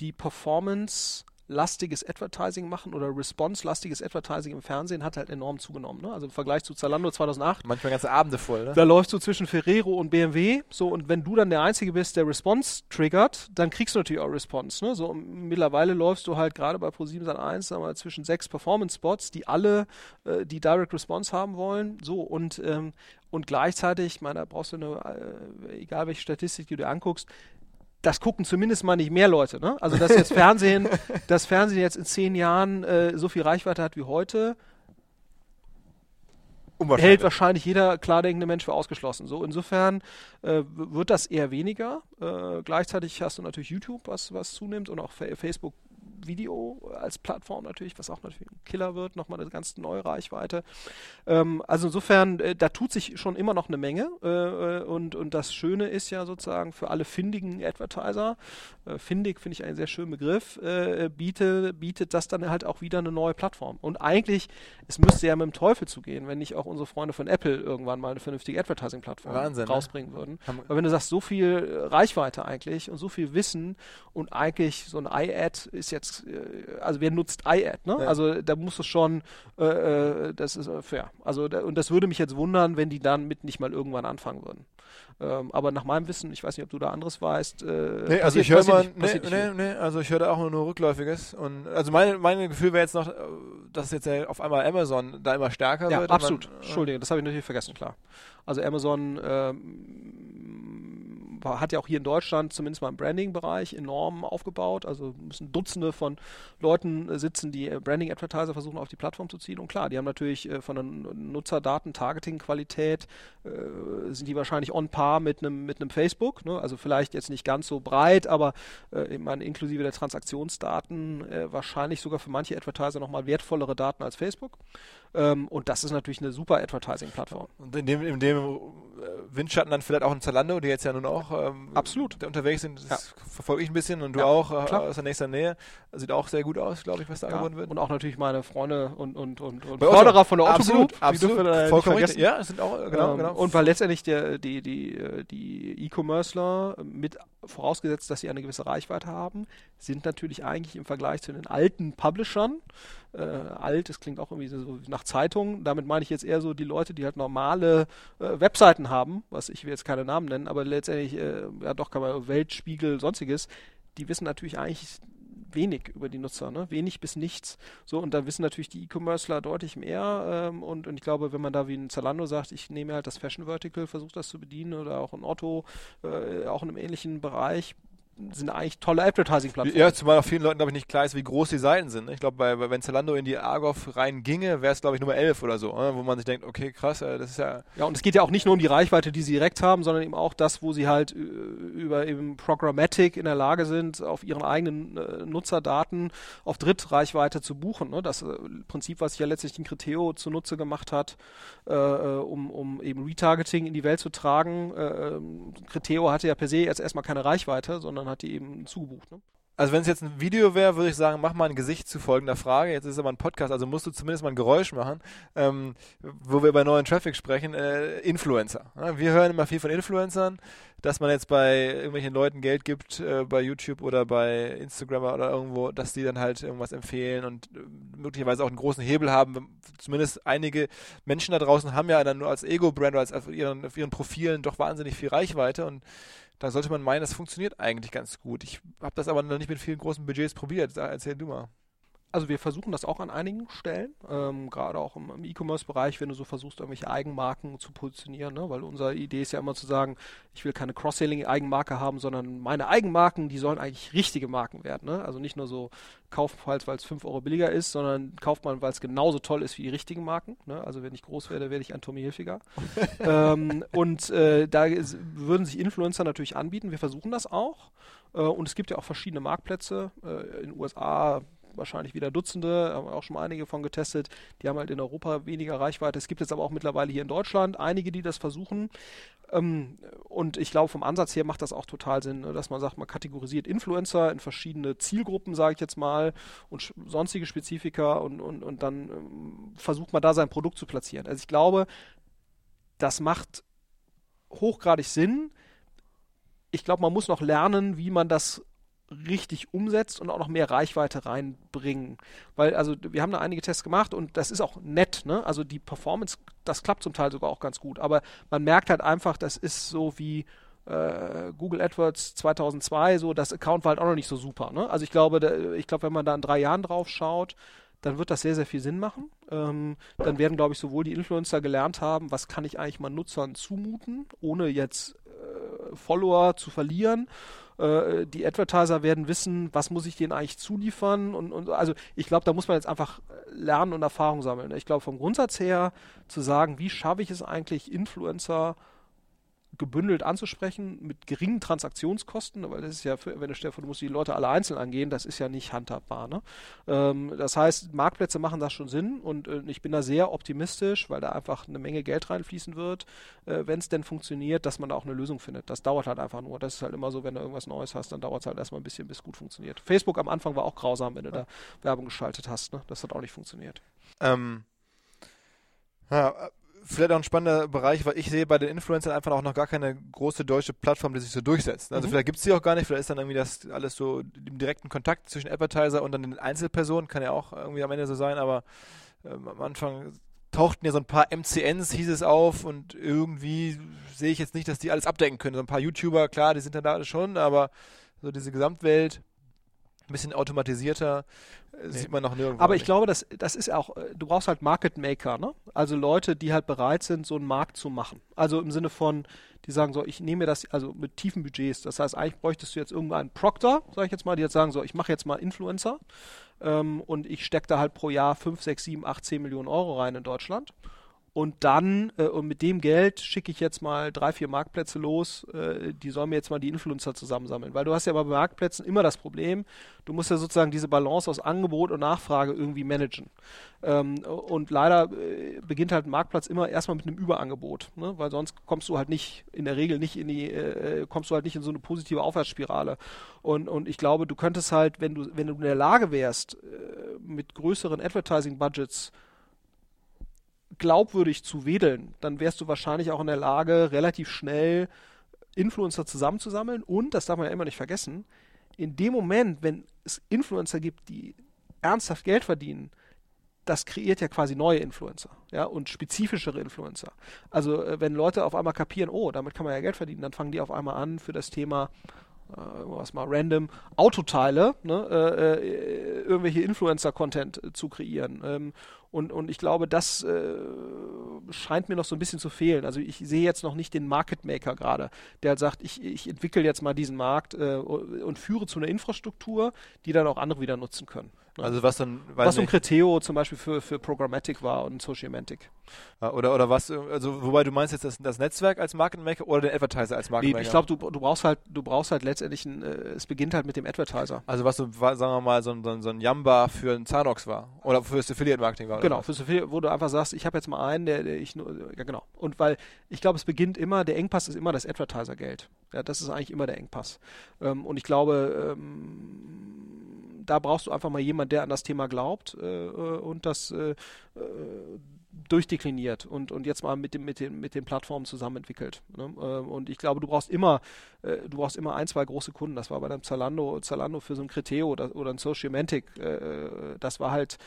die Performance lastiges Advertising machen oder response-lastiges Advertising im Fernsehen hat halt enorm zugenommen. Ne? Also im Vergleich zu Zalando 2008. Manchmal ganze Abende voll. Ne? Da läufst du zwischen Ferrero und BMW. So, und wenn du dann der Einzige bist, der Response triggert, dann kriegst du natürlich auch Response. Ne? So, mittlerweile läufst du halt gerade bei Pro7 1 sagen wir, zwischen sechs Performance-Spots, die alle äh, die Direct Response haben wollen. So, und, ähm, und gleichzeitig, ich meine, da brauchst du eine, äh, egal welche Statistik du dir anguckst, das gucken zumindest mal nicht mehr Leute. Ne? Also dass jetzt Fernsehen, das Fernsehen jetzt in zehn Jahren äh, so viel Reichweite hat wie heute, hält wahrscheinlich jeder klar denkende Mensch für ausgeschlossen. So insofern äh, wird das eher weniger. Äh, gleichzeitig hast du natürlich YouTube, was was zunimmt und auch Facebook Video als Plattform natürlich, was auch natürlich ein Killer wird, nochmal eine ganz neue Reichweite. Ähm, also insofern, äh, da tut sich schon immer noch eine Menge äh, äh und, und das Schöne ist ja sozusagen für alle findigen Advertiser, äh, findig finde ich einen sehr schönen Begriff, äh, biete, bietet das dann halt auch wieder eine neue Plattform. Und eigentlich, es müsste ja mit dem Teufel zugehen, wenn nicht auch unsere Freunde von Apple irgendwann mal eine vernünftige Advertising-Plattform ne? rausbringen ne? würden. Weil wenn du sagst, so viel Reichweite eigentlich und so viel Wissen und eigentlich so ein iAd ist jetzt äh, also wer nutzt iAd, ne? Ja. Also da muss es schon, äh, äh das ist äh, fair. Also da, und das würde mich jetzt wundern, wenn die dann mit nicht mal irgendwann anfangen würden. Ähm, aber nach meinem Wissen, ich weiß nicht, ob du da anderes weißt. Äh, nee, also ich höre mal, nee, nee, nee, also ich höre da auch nur, nur Rückläufiges. Und also mein, mein Gefühl wäre jetzt noch, dass jetzt auf einmal Amazon da immer stärker ja, wird. Absolut. Man, Entschuldige, das habe ich natürlich vergessen, klar. Also Amazon ähm, hat ja auch hier in Deutschland zumindest mal im Branding-Bereich enorm aufgebaut. Also müssen Dutzende von Leuten äh, sitzen, die äh, Branding-Advertiser versuchen auf die Plattform zu ziehen. Und klar, die haben natürlich äh, von der Nutzerdaten, Targeting-Qualität, äh, sind die wahrscheinlich on par mit einem mit Facebook. Ne? Also vielleicht jetzt nicht ganz so breit, aber ich meine, inklusive der Transaktionsdaten wahrscheinlich sogar für manche Advertiser nochmal wertvollere Daten als Facebook. Ähm, und das ist natürlich eine super Advertising-Plattform. Und in dem, in dem äh, Windschatten dann vielleicht auch ein Zalando, die jetzt ja nun auch ähm, absolut unterwegs sind. Das ja. verfolge ich ein bisschen und du ja, auch äh, aus der nächsten Nähe. Sieht auch sehr gut aus, glaube ich, was da ja. angeboten wird. Und auch natürlich meine Freunde und, und, und, und Förderer von der Otto absolut, Group. Absolut, absolut. vollkommen richtig. Ja, sind auch, äh, genau, ähm, genau. Und weil letztendlich der, die, die, die E-Commercer mit vorausgesetzt, dass sie eine gewisse Reichweite haben, sind natürlich eigentlich im Vergleich zu den alten Publishern, äh, alt, das klingt auch irgendwie so nach Zeitung, damit meine ich jetzt eher so die Leute, die halt normale äh, Webseiten haben, was ich will jetzt keine Namen nennen, aber letztendlich, äh, ja doch kann man Weltspiegel, sonstiges, die wissen natürlich eigentlich wenig über die Nutzer, ne? wenig bis nichts. So, und da wissen natürlich die E-Commercer deutlich mehr. Ähm, und, und ich glaube, wenn man da wie ein Zalando sagt, ich nehme halt das Fashion Vertical, versuche das zu bedienen oder auch ein Otto, äh, auch in einem ähnlichen Bereich, sind eigentlich tolle Advertising-Plattformen. Ja, zumal auch vielen Leuten, glaube ich, nicht klar ist, wie groß die Seiten sind. Ich glaube, bei, wenn Zalando in die Argov rein ginge, wäre es, glaube ich, Nummer 11 oder so, ne? wo man sich denkt, okay, krass, äh, das ist ja... Ja, und es geht ja auch nicht nur um die Reichweite, die sie direkt haben, sondern eben auch das, wo sie halt äh, über eben Programmatic in der Lage sind, auf ihren eigenen äh, Nutzerdaten auf Drittreichweite zu buchen. Ne? Das äh, Prinzip, was sich ja letztlich den Criteo zunutze gemacht hat, äh, um, um eben Retargeting in die Welt zu tragen. Ähm, Criteo hatte ja per se jetzt erstmal keine Reichweite, sondern hat die eben zugebucht. Ne? Also wenn es jetzt ein Video wäre, würde ich sagen, mach mal ein Gesicht zu folgender Frage. Jetzt ist es aber ein Podcast, also musst du zumindest mal ein Geräusch machen, ähm, wo wir bei neuen Traffic sprechen. Äh, Influencer. Ja, wir hören immer viel von Influencern, dass man jetzt bei irgendwelchen Leuten Geld gibt, äh, bei YouTube oder bei Instagram oder irgendwo, dass die dann halt irgendwas empfehlen und äh, möglicherweise auch einen großen Hebel haben. Zumindest einige Menschen da draußen haben ja dann nur als Ego-Brand oder als auf ihren, auf ihren Profilen doch wahnsinnig viel Reichweite und da sollte man meinen, das funktioniert eigentlich ganz gut. Ich habe das aber noch nicht mit vielen großen Budgets probiert. Erzähl du mal. Also wir versuchen das auch an einigen Stellen, ähm, gerade auch im, im E-Commerce-Bereich, wenn du so versuchst, irgendwelche Eigenmarken zu positionieren, ne? weil unsere Idee ist ja immer zu sagen, ich will keine Cross-Selling-Eigenmarke haben, sondern meine Eigenmarken, die sollen eigentlich richtige Marken werden. Ne? Also nicht nur so kaufen, falls weil es 5 Euro billiger ist, sondern kauft man, weil es genauso toll ist wie die richtigen Marken. Ne? Also wenn ich groß werde, werde ich ein Tommy Hilfiger. ähm, und äh, da würden sich Influencer natürlich anbieten. Wir versuchen das auch. Äh, und es gibt ja auch verschiedene Marktplätze. Äh, in den USA wahrscheinlich wieder Dutzende, haben auch schon einige von getestet. Die haben halt in Europa weniger Reichweite. Es gibt jetzt aber auch mittlerweile hier in Deutschland einige, die das versuchen. Ähm, und ich glaube, vom Ansatz her macht das auch total Sinn, ne, dass man sagt, man kategorisiert Influencer in verschiedene Zielgruppen, sage ich jetzt mal, und sonstige Spezifika und, und, und dann ähm, versucht man da sein Produkt zu platzieren. Also ich glaube, das macht hochgradig Sinn. Ich glaube, man muss noch lernen, wie man das richtig umsetzt und auch noch mehr Reichweite reinbringen. Weil, also wir haben da einige Tests gemacht und das ist auch nett, ne? Also die Performance, das klappt zum Teil sogar auch ganz gut. Aber man merkt halt einfach, das ist so wie äh, Google AdWords 2002, so das Account war halt auch noch nicht so super. Ne? Also ich glaube, da, ich glaube, wenn man da in drei Jahren drauf schaut, dann wird das sehr, sehr viel Sinn machen. Ähm, dann werden, glaube ich, sowohl die Influencer gelernt haben, was kann ich eigentlich mal Nutzern zumuten, ohne jetzt äh, Follower zu verlieren. Äh, die Advertiser werden wissen, was muss ich denen eigentlich zuliefern. Und, und also ich glaube, da muss man jetzt einfach lernen und Erfahrung sammeln. Ich glaube, vom Grundsatz her zu sagen, wie schaffe ich es eigentlich, Influencer gebündelt anzusprechen mit geringen Transaktionskosten, weil das ist ja, für, wenn du stellst, du musst die Leute alle einzeln angehen, das ist ja nicht handhabbar. Ne? Ähm, das heißt, Marktplätze machen das schon Sinn und äh, ich bin da sehr optimistisch, weil da einfach eine Menge Geld reinfließen wird, äh, wenn es denn funktioniert, dass man da auch eine Lösung findet. Das dauert halt einfach nur. Das ist halt immer so, wenn du irgendwas Neues hast, dann dauert es halt erstmal ein bisschen, bis es gut funktioniert. Facebook am Anfang war auch grausam, wenn du ja. da Werbung geschaltet hast. Ne? Das hat auch nicht funktioniert. Ähm, ja, vielleicht auch ein spannender Bereich, weil ich sehe bei den Influencern einfach auch noch gar keine große deutsche Plattform, die sich so durchsetzt. Also mhm. vielleicht gibt es die auch gar nicht, vielleicht ist dann irgendwie das alles so im direkten Kontakt zwischen Advertiser und dann den Einzelpersonen, kann ja auch irgendwie am Ende so sein, aber ähm, am Anfang tauchten ja so ein paar MCNs, hieß es auf und irgendwie sehe ich jetzt nicht, dass die alles abdecken können. So ein paar YouTuber, klar, die sind dann da schon, aber so diese Gesamtwelt ein bisschen automatisierter äh, nee. sieht man noch nirgendwo. Aber ich glaube, das, das ist auch, äh, du brauchst halt Market Maker, ne? Also Leute, die halt bereit sind, so einen Markt zu machen. Also im Sinne von, die sagen so, ich nehme mir das, also mit tiefen Budgets. Das heißt, eigentlich bräuchtest du jetzt irgendeinen Proctor, sage ich jetzt mal, die jetzt sagen so, ich mache jetzt mal Influencer ähm, und ich stecke da halt pro Jahr 5, 6, 7, 8, 10 Millionen Euro rein in Deutschland und dann, äh, und mit dem Geld schicke ich jetzt mal drei, vier Marktplätze los, äh, die sollen mir jetzt mal die Influencer zusammensammeln. Weil du hast ja bei Marktplätzen immer das Problem, du musst ja sozusagen diese Balance aus Angebot und Nachfrage irgendwie managen. Ähm, und leider äh, beginnt halt ein Marktplatz immer erstmal mit einem Überangebot, ne? weil sonst kommst du halt nicht, in der Regel nicht in die, äh, kommst du halt nicht in so eine positive Aufwärtsspirale. Und, und ich glaube, du könntest halt, wenn du, wenn du in der Lage wärst, äh, mit größeren Advertising-Budgets glaubwürdig zu wedeln, dann wärst du wahrscheinlich auch in der Lage, relativ schnell Influencer zusammenzusammeln. Und, das darf man ja immer nicht vergessen, in dem Moment, wenn es Influencer gibt, die ernsthaft Geld verdienen, das kreiert ja quasi neue Influencer, ja, und spezifischere Influencer. Also, äh, wenn Leute auf einmal kapieren, oh, damit kann man ja Geld verdienen, dann fangen die auf einmal an, für das Thema äh, mal random Autoteile, ne, äh, äh, irgendwelche Influencer-Content zu kreieren. Ähm, und, und ich glaube, das äh, scheint mir noch so ein bisschen zu fehlen. Also ich sehe jetzt noch nicht den Market Maker gerade, der halt sagt, ich, ich entwickle jetzt mal diesen Markt äh, und führe zu einer Infrastruktur, die dann auch andere wieder nutzen können. Also was dann, was ein Criteo zum Beispiel für, für Programmatic war und Sociomantic. Oder, oder was, also wobei du meinst jetzt das, das Netzwerk als Market Maker oder den Advertiser als Market Maker? Nee, ich glaube, du, du brauchst halt, du brauchst halt letztendlich ein, äh, es beginnt halt mit dem Advertiser. Also was so, sagen wir mal, so ein, so ein, so ein Yamba für ein Zanox war oder fürs Affiliate Marketing war. Genau, fürs Affiliate, wo du einfach sagst, ich habe jetzt mal einen, der, der ich nur, ja genau. Und weil ich glaube, es beginnt immer, der Engpass ist immer das Advertiser-Geld. Ja, das ist eigentlich immer der Engpass. Ähm, und ich glaube, ähm, da brauchst du einfach mal jemanden, der an das Thema glaubt äh, äh und das äh, äh, durchdekliniert und, und jetzt mal mit, dem, mit, den, mit den Plattformen zusammen entwickelt. Ne? Ähm, und ich glaube, du brauchst immer, äh, du brauchst immer ein, zwei große Kunden. Das war bei einem Zalando, Zalando für so ein Criteo oder, oder ein Sociomantic. Das war halt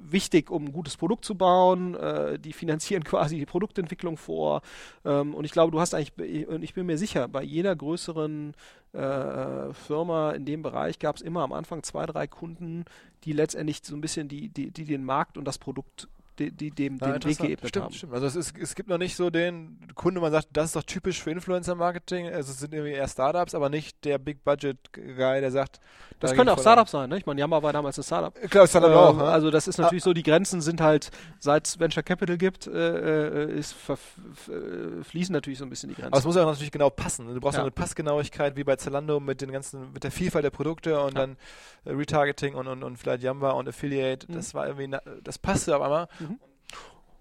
wichtig, um ein gutes Produkt zu bauen. Äh, die finanzieren quasi die Produktentwicklung vor. Ähm, und ich glaube, du hast eigentlich, und ich bin mir sicher, bei jeder größeren äh, Firma in dem Bereich gab es immer am Anfang zwei, drei Kunden, die letztendlich so ein bisschen die, die, die den Markt und das Produkt die, die dem ja, den Weg geebnet stimmt, haben. Stimmt. Also es, ist, es gibt noch nicht so den Kunde, man sagt, das ist doch typisch für Influencer-Marketing. Also es sind irgendwie eher Startups, aber nicht der Big-Budget-Guy, der sagt... Das da können auch Startups sein, ne? Ich meine, Yammer war damals ein Startup. Klar, Startup ähm, auch. Ne? Also das ist natürlich ah. so, die Grenzen sind halt, seit es Venture Capital gibt, äh, äh ist fließen natürlich so ein bisschen die Grenzen. Aber es muss ja auch natürlich genau passen. Du brauchst ja. eine Passgenauigkeit, wie bei Zalando mit den ganzen, mit der Vielfalt der Produkte und ja. dann äh, Retargeting und, und, und vielleicht Yamba und Affiliate. Mhm. Das war irgendwie, das passte auf einmal. Mhm.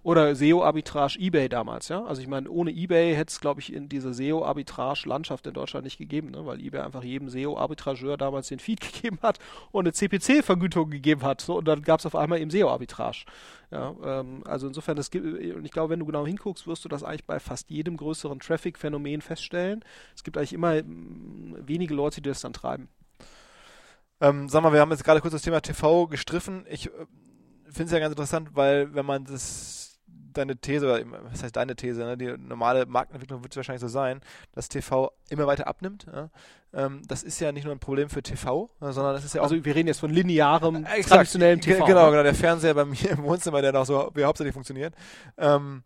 Oder SEO-Arbitrage eBay damals, ja. Also ich meine, ohne eBay hätte es, glaube ich, in dieser SEO-Arbitrage-Landschaft in Deutschland nicht gegeben, ne? weil eBay einfach jedem SEO-Arbitrageur damals den Feed gegeben hat und eine CPC-Vergütung gegeben hat. So, und dann gab es auf einmal eben SEO-Arbitrage. Ja, ähm, also insofern, das gibt, und ich glaube, wenn du genau hinguckst, wirst du das eigentlich bei fast jedem größeren Traffic-Phänomen feststellen. Es gibt eigentlich immer mm, wenige Leute, die das dann treiben. Ähm, sag mal, wir haben jetzt gerade kurz das Thema TV gestriffen. Ich äh, finde es ja ganz interessant, weil wenn man das deine These, oder was heißt deine These, ne? die normale Marktentwicklung wird es wahrscheinlich so sein, dass TV immer weiter abnimmt. Ja? Ähm, das ist ja nicht nur ein Problem für TV, sondern das ist ja auch. Also wir reden jetzt von linearem, äh, traditionellem TV. Genau, ne? genau, der Fernseher bei mir im Wohnzimmer, der noch so hauptsächlich funktioniert. Ähm,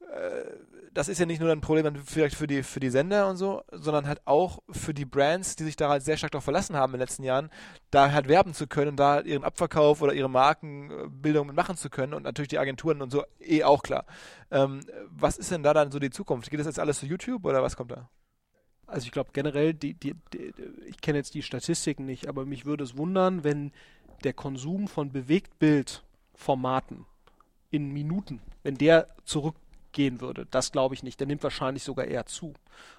äh, das ist ja nicht nur ein Problem dann vielleicht für die, für die Sender und so, sondern halt auch für die Brands, die sich da halt sehr stark darauf verlassen haben in den letzten Jahren, da halt werben zu können und da ihren Abverkauf oder ihre Markenbildung machen zu können und natürlich die Agenturen und so eh auch klar. Ähm, was ist denn da dann so die Zukunft? Geht das jetzt alles zu YouTube oder was kommt da? Also ich glaube generell, die, die, die, ich kenne jetzt die Statistiken nicht, aber mich würde es wundern, wenn der Konsum von Bewegtbildformaten in Minuten, wenn der zurück gehen würde. Das glaube ich nicht. Der nimmt wahrscheinlich sogar eher zu.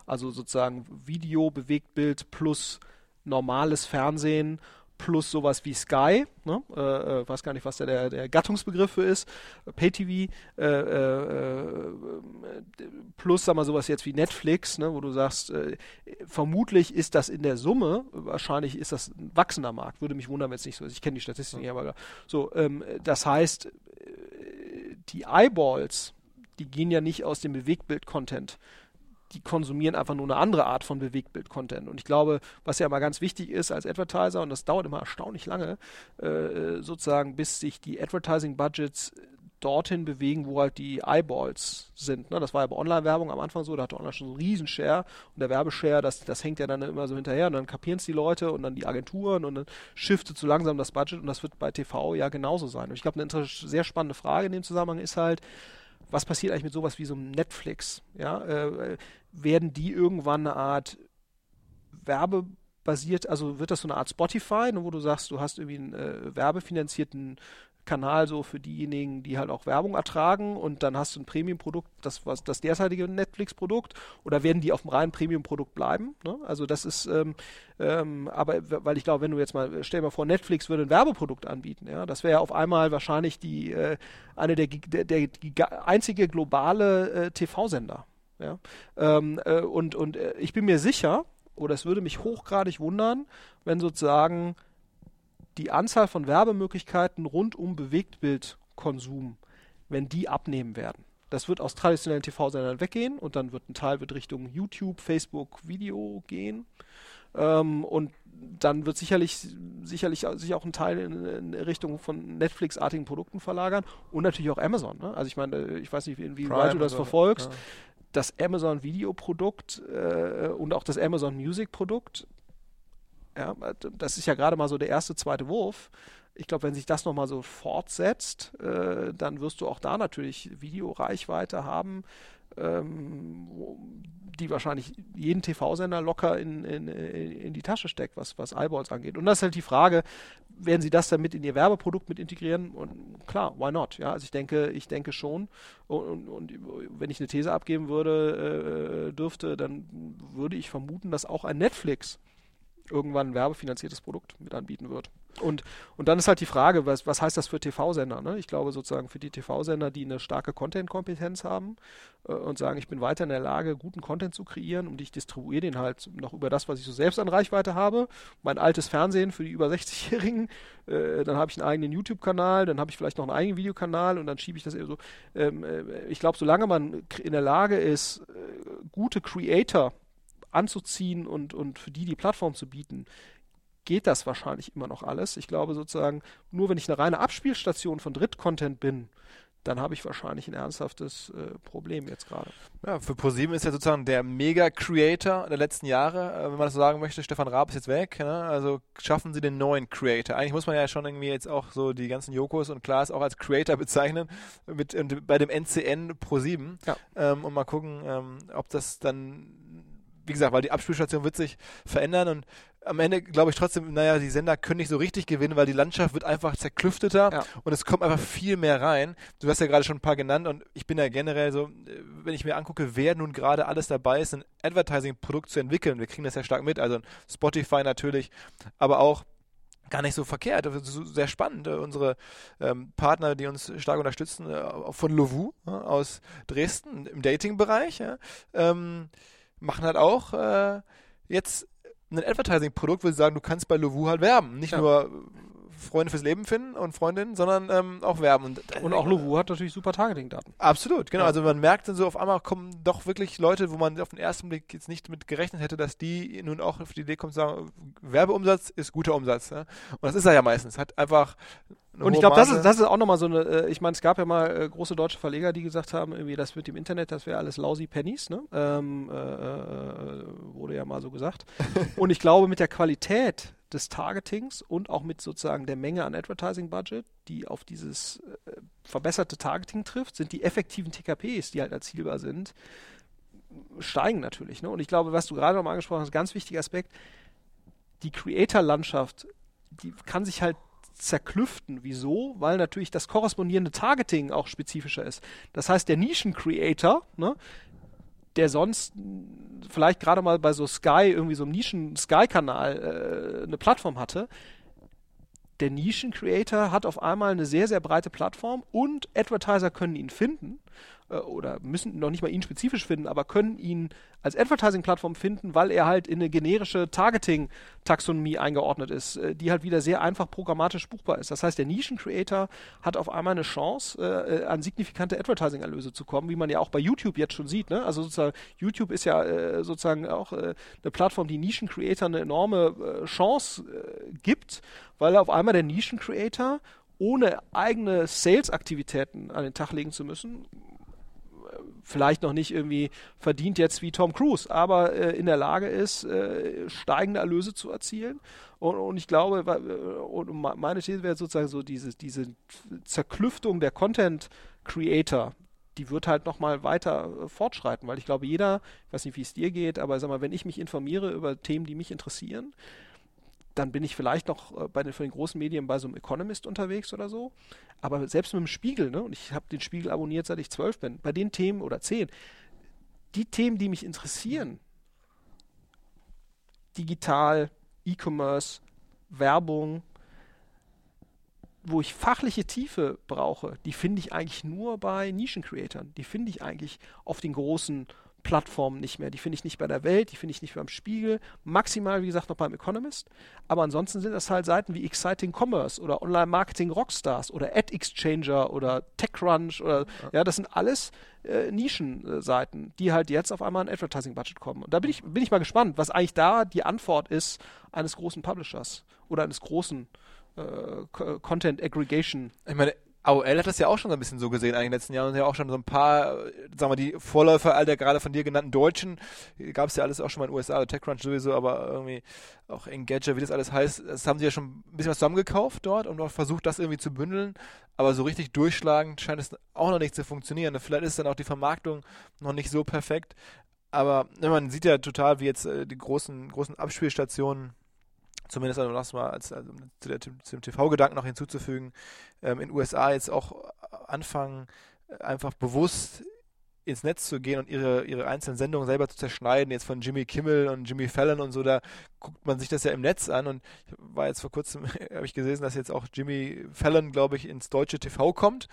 Also sozusagen Video, Bewegtbild plus normales Fernsehen plus sowas wie Sky, ne? äh, äh, weiß gar nicht, was da der, der Gattungsbegriff für ist, Pay-TV, äh, äh, plus, sag mal, sowas jetzt wie Netflix, ne? wo du sagst, äh, vermutlich ist das in der Summe, wahrscheinlich ist das ein wachsender Markt, würde mich wundern, wenn es nicht so ist. Ich kenne die Statistiken ja. aber so, ähm, das heißt, äh, die Eyeballs, die gehen ja nicht aus dem Bewegtbild-Content. Die konsumieren einfach nur eine andere Art von Bewegtbild-Content. Und ich glaube, was ja immer ganz wichtig ist als Advertiser, und das dauert immer erstaunlich lange, äh, sozusagen, bis sich die Advertising-Budgets dorthin bewegen, wo halt die Eyeballs sind. Ne? Das war ja bei Online-Werbung am Anfang so, da hatte Online schon so einen riesen Share und der Werbeshare, das, das hängt ja dann immer so hinterher und dann kapieren es die Leute und dann die Agenturen und dann shiftet so langsam das Budget und das wird bei TV ja genauso sein. Und ich glaube, eine sehr spannende Frage in dem Zusammenhang ist halt, was passiert eigentlich mit sowas wie so einem Netflix? Ja, äh, werden die irgendwann eine Art werbebasiert, also wird das so eine Art Spotify, ne, wo du sagst, du hast irgendwie einen äh, werbefinanzierten Kanal so für diejenigen, die halt auch Werbung ertragen und dann hast du ein Premium-Produkt, das was das derzeitige Netflix-Produkt oder werden die auf dem reinen Premium-Produkt bleiben? Ne? Also das ist, ähm, ähm, aber weil ich glaube, wenn du jetzt mal, stell dir mal vor, Netflix würde ein Werbeprodukt anbieten, ja, das wäre ja auf einmal wahrscheinlich die äh, eine der, der, der, der einzige globale äh, TV-Sender. Ja? Ähm, äh, und und äh, ich bin mir sicher, oder es würde mich hochgradig wundern, wenn sozusagen die Anzahl von Werbemöglichkeiten rund um Bewegtbildkonsum, wenn die abnehmen werden. Das wird aus traditionellen TV-Sendern weggehen und dann wird ein Teil wird Richtung YouTube, Facebook, Video gehen. Ähm, und dann wird sicherlich, sicherlich sich auch ein Teil in, in Richtung von Netflix-artigen Produkten verlagern und natürlich auch Amazon. Ne? Also ich meine, ich weiß nicht, inwieweit du das verfolgst. Ja. Das Amazon Videoprodukt äh, und auch das Amazon Music Produkt ja, das ist ja gerade mal so der erste, zweite Wurf. Ich glaube, wenn sich das nochmal so fortsetzt, äh, dann wirst du auch da natürlich Videoreichweite haben, ähm, die wahrscheinlich jeden TV-Sender locker in, in, in die Tasche steckt, was, was Eyeballs angeht. Und das ist halt die Frage, werden sie das dann mit in ihr Werbeprodukt mit integrieren? Und klar, why not? Ja, also ich denke, ich denke schon. Und, und, und wenn ich eine These abgeben würde, äh, dürfte, dann würde ich vermuten, dass auch ein Netflix irgendwann ein werbefinanziertes Produkt mit anbieten wird. Und, und dann ist halt die Frage, was, was heißt das für TV-Sender? Ne? Ich glaube sozusagen für die TV-Sender, die eine starke Content-Kompetenz haben äh, und sagen, ich bin weiter in der Lage, guten Content zu kreieren und ich distribuiere den halt noch über das, was ich so selbst an Reichweite habe. Mein altes Fernsehen für die über 60-Jährigen, äh, dann habe ich einen eigenen YouTube-Kanal, dann habe ich vielleicht noch einen eigenen Videokanal und dann schiebe ich das eben so. Ähm, äh, ich glaube, solange man in der Lage ist, äh, gute Creator anzuziehen und, und für die die Plattform zu bieten, geht das wahrscheinlich immer noch alles. Ich glaube sozusagen, nur wenn ich eine reine Abspielstation von Drittcontent bin, dann habe ich wahrscheinlich ein ernsthaftes äh, Problem jetzt gerade. Ja, für ProSieben ist ja sozusagen der Mega-Creator der letzten Jahre, äh, wenn man das so sagen möchte, Stefan Raab ist jetzt weg, ne? also schaffen sie den neuen Creator. Eigentlich muss man ja schon irgendwie jetzt auch so die ganzen Jokos und Klaas auch als Creator bezeichnen, mit, bei dem NCN ProSieben ja. ähm, und mal gucken, ähm, ob das dann wie gesagt, weil die Abspielstation wird sich verändern und am Ende glaube ich trotzdem, naja, die Sender können nicht so richtig gewinnen, weil die Landschaft wird einfach zerklüfteter ja. und es kommt einfach viel mehr rein. Du hast ja gerade schon ein paar genannt und ich bin ja generell so, wenn ich mir angucke, wer nun gerade alles dabei ist, ein Advertising-Produkt zu entwickeln, wir kriegen das ja stark mit, also Spotify natürlich, aber auch gar nicht so verkehrt, sehr spannend. Unsere ähm, Partner, die uns stark unterstützen, äh, von Lovu äh, aus Dresden im Dating-Bereich, ja, ähm, machen halt auch äh, jetzt ein Advertising-Produkt, wo sie sagen, du kannst bei Lovu halt werben. Nicht Ja. nur Freunde fürs Leben finden und Freundinnen, sondern ähm, auch werben. Und, Und auch Lovu hat natürlich super Targeting-Daten. Absolut, genau. Ja. Also man merkt dann so, auf einmal kommen doch wirklich Leute, wo man auf den ersten Blick jetzt nicht mit gerechnet hätte, dass die nun auch auf die Idee kommen zu sagen, Werbeumsatz ist guter Umsatz. Ne? Und das ist er ja meistens. Hat einfach Und ich glaube, das ist, das ist auch nochmal so eine, äh, ich meine, es gab ja mal äh, große deutsche Verleger, die gesagt haben, irgendwie das mit dem Internet, das wäre alles lousy Pennies, ne? Ähm, äh, äh, wurde ja mal so gesagt. und ich glaube, mit der Qualität des Targetings und auch mit sozusagen der Menge an Advertising-Budget, die auf dieses äh, verbesserte Targeting trifft, sind die effektiven TKPs, die halt erzielbar sind, steigen natürlich. Ne? Und ich glaube, was du gerade noch mal angesprochen hast, ganz wichtiger Aspekt, die Creator-Landschaft, die kann sich halt zerklüften. Wieso? Weil natürlich das korrespondierende Targeting auch spezifischer ist. Das heißt, der Nischen-Creator, ne, der sonst vielleicht gerade mal bei so Sky, irgendwie so einem Nischen-Sky-Kanal äh, eine Plattform hatte, der Nischen-Creator hat auf einmal eine sehr, sehr breite Plattform und Advertiser können ihn finden äh, oder müssen noch nicht mal ihn spezifisch finden, aber können ihn als Advertising-Plattform finden, weil er halt in eine generische Targeting-Taxonomie eingeordnet ist, äh, die halt wieder sehr einfach programmatisch buchbar ist. Das heißt, der Nischen-Creator hat auf einmal eine Chance, äh, an signifikante Advertising-Erlöse zu kommen, wie man ja auch bei YouTube jetzt schon sieht. Ne? Also sozusagen, YouTube ist ja äh, sozusagen auch äh, eine Plattform, die Nischen-Creator eine enorme äh, Chance äh, gibt, weil auf einmal der Nischen-Creator ohne eigene Sales-Aktivitäten an den Tag legen zu müssen, vielleicht noch nicht irgendwie verdient jetzt wie Tom Cruise, aber äh, in der Lage ist, äh, steigende Erlöse zu erzielen. Und, und ich glaube, äh, und me- meine These wäre sozusagen so, diese, diese Zerklüftung der Content Creator, die wird halt nochmal weiter äh, fortschreiten, weil ich glaube, jeder, ich weiß nicht, wie es dir geht, aber sag mal, wenn ich mich informiere über Themen, die mich interessieren, dann bin ich vielleicht noch äh, bei den, von den großen Medien bei so einem Economist unterwegs oder so. Aber selbst mit dem Spiegel, ne, und ich habe den Spiegel abonniert, seit ich zwölf bin, bei den Themen oder zehn, die Themen, die mich interessieren, digital, E-Commerce, Werbung, wo ich fachliche Tiefe brauche, die finde ich eigentlich nur bei Nischen-Creatern. Die finde ich eigentlich auf den großen Plattformen nicht mehr. Die finde ich nicht bei der Welt, die finde ich nicht beim Spiegel, maximal, wie gesagt, noch beim Economist. Aber ansonsten sind das halt Seiten wie Exciting Commerce oder Online Marketing Rockstars oder Ad Exchanger oder TechCrunch oder ja, das sind alles äh, Nischenseiten, die halt jetzt auf einmal ein Advertising-Budget kommen. Und da bin ich, bin ich mal gespannt, was eigentlich da die Antwort ist eines großen Publishers oder eines großen äh, Co- Content Aggregation. Ich meine, AOL hat das ja auch schon so ein bisschen so gesehen eigentlich in den letzten Jahren. Und ja auch schon so ein paar, äh, sagen wir, die Vorläufer all der gerade von dir genannten Deutschen, gab es ja alles auch schon mal in den USA, TechCrunch sowieso, aber irgendwie auch Engadget, wie das alles heißt, das haben sie ja schon ein bisschen was zusammengekauft dort und auch versucht, das irgendwie zu bündeln, aber so richtig durchschlagend scheint es auch noch nicht zu funktionieren. Vielleicht ist dann auch die Vermarktung noch nicht so perfekt, aber ne, man sieht ja total, wie jetzt äh, die großen, großen Abspielstationen zumindest also das mal als, also, zu, der, zu dem TV-Gedanken noch hinzuzufügen, ähm, in USA jetzt auch anfangen, einfach bewusst ins Netz zu gehen und ihre, ihre einzelnen Sendungen selber zu zerschneiden, jetzt von Jimmy Kimmel und Jimmy Fallon und so, da guckt man sich das ja im Netz an und ich war jetzt vor kurzem, habe ich gelesen, dass jetzt auch Jimmy Fallon, glaube ich, ins deutsche TV kommt,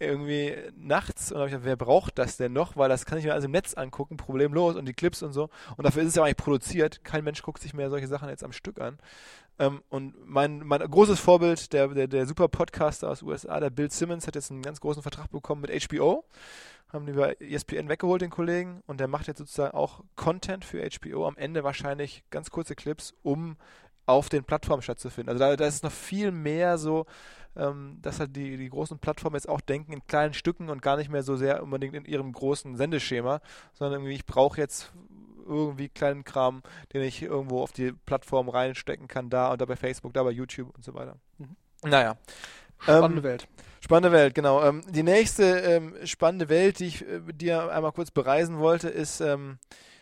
irgendwie nachts und habe ich gedacht, wer braucht das denn noch, weil das kann ich mir alles im Netz angucken, problemlos und die Clips und so und dafür ist es ja eigentlich produziert, kein Mensch guckt sich mehr solche Sachen jetzt am Stück an ähm, und mein, mein großes Vorbild, der, der, der super Podcaster aus USA, der Bill Simmons, hat jetzt einen ganz großen Vertrag bekommen mit HBO. Haben die bei ESPN weggeholt, den Kollegen. Und der macht jetzt sozusagen auch Content für HBO. Am Ende wahrscheinlich ganz kurze Clips, um auf den Plattformen stattzufinden. Also da, da ist es noch viel mehr so, ähm, dass halt die, die großen Plattformen jetzt auch denken in kleinen Stücken und gar nicht mehr so sehr unbedingt in ihrem großen Sendeschema, sondern irgendwie, ich brauche jetzt irgendwie kleinen Kram, den ich irgendwo auf die Plattform reinstecken kann, da und da bei Facebook, da bei YouTube und so weiter. Mhm. Naja. Spannende Ähm, Welt. Spannende Welt, genau. Ähm, die nächste ähm, spannende Welt, die ich äh, dir einmal kurz bereisen wollte, ist, ähm,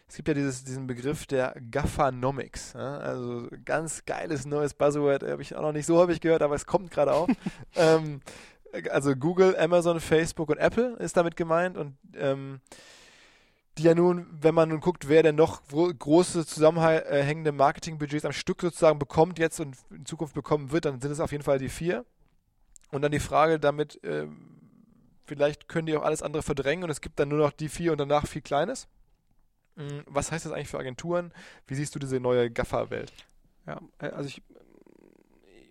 es gibt ja dieses, diesen Begriff der Gaffanomics. Ja? Also ganz geiles neues Buzzword, habe ich auch noch nicht so häufig gehört, aber es kommt gerade auf. ähm, also Google, Amazon, Facebook und Apple ist damit gemeint und ähm, die ja nun, wenn man nun guckt, wer denn noch gro große zusammenhängende Marketingbudgets am Stück sozusagen bekommt jetzt und in Zukunft bekommen wird, dann sind es auf jeden Fall die vier. Und dann die Frage damit, ähm, vielleicht können die auch alles andere verdrängen und es gibt dann nur noch die vier und danach viel Kleines. Mm, was heißt das eigentlich für Agenturen? Wie siehst du diese neue Gaffer-Welt? Ja, äh, also ich,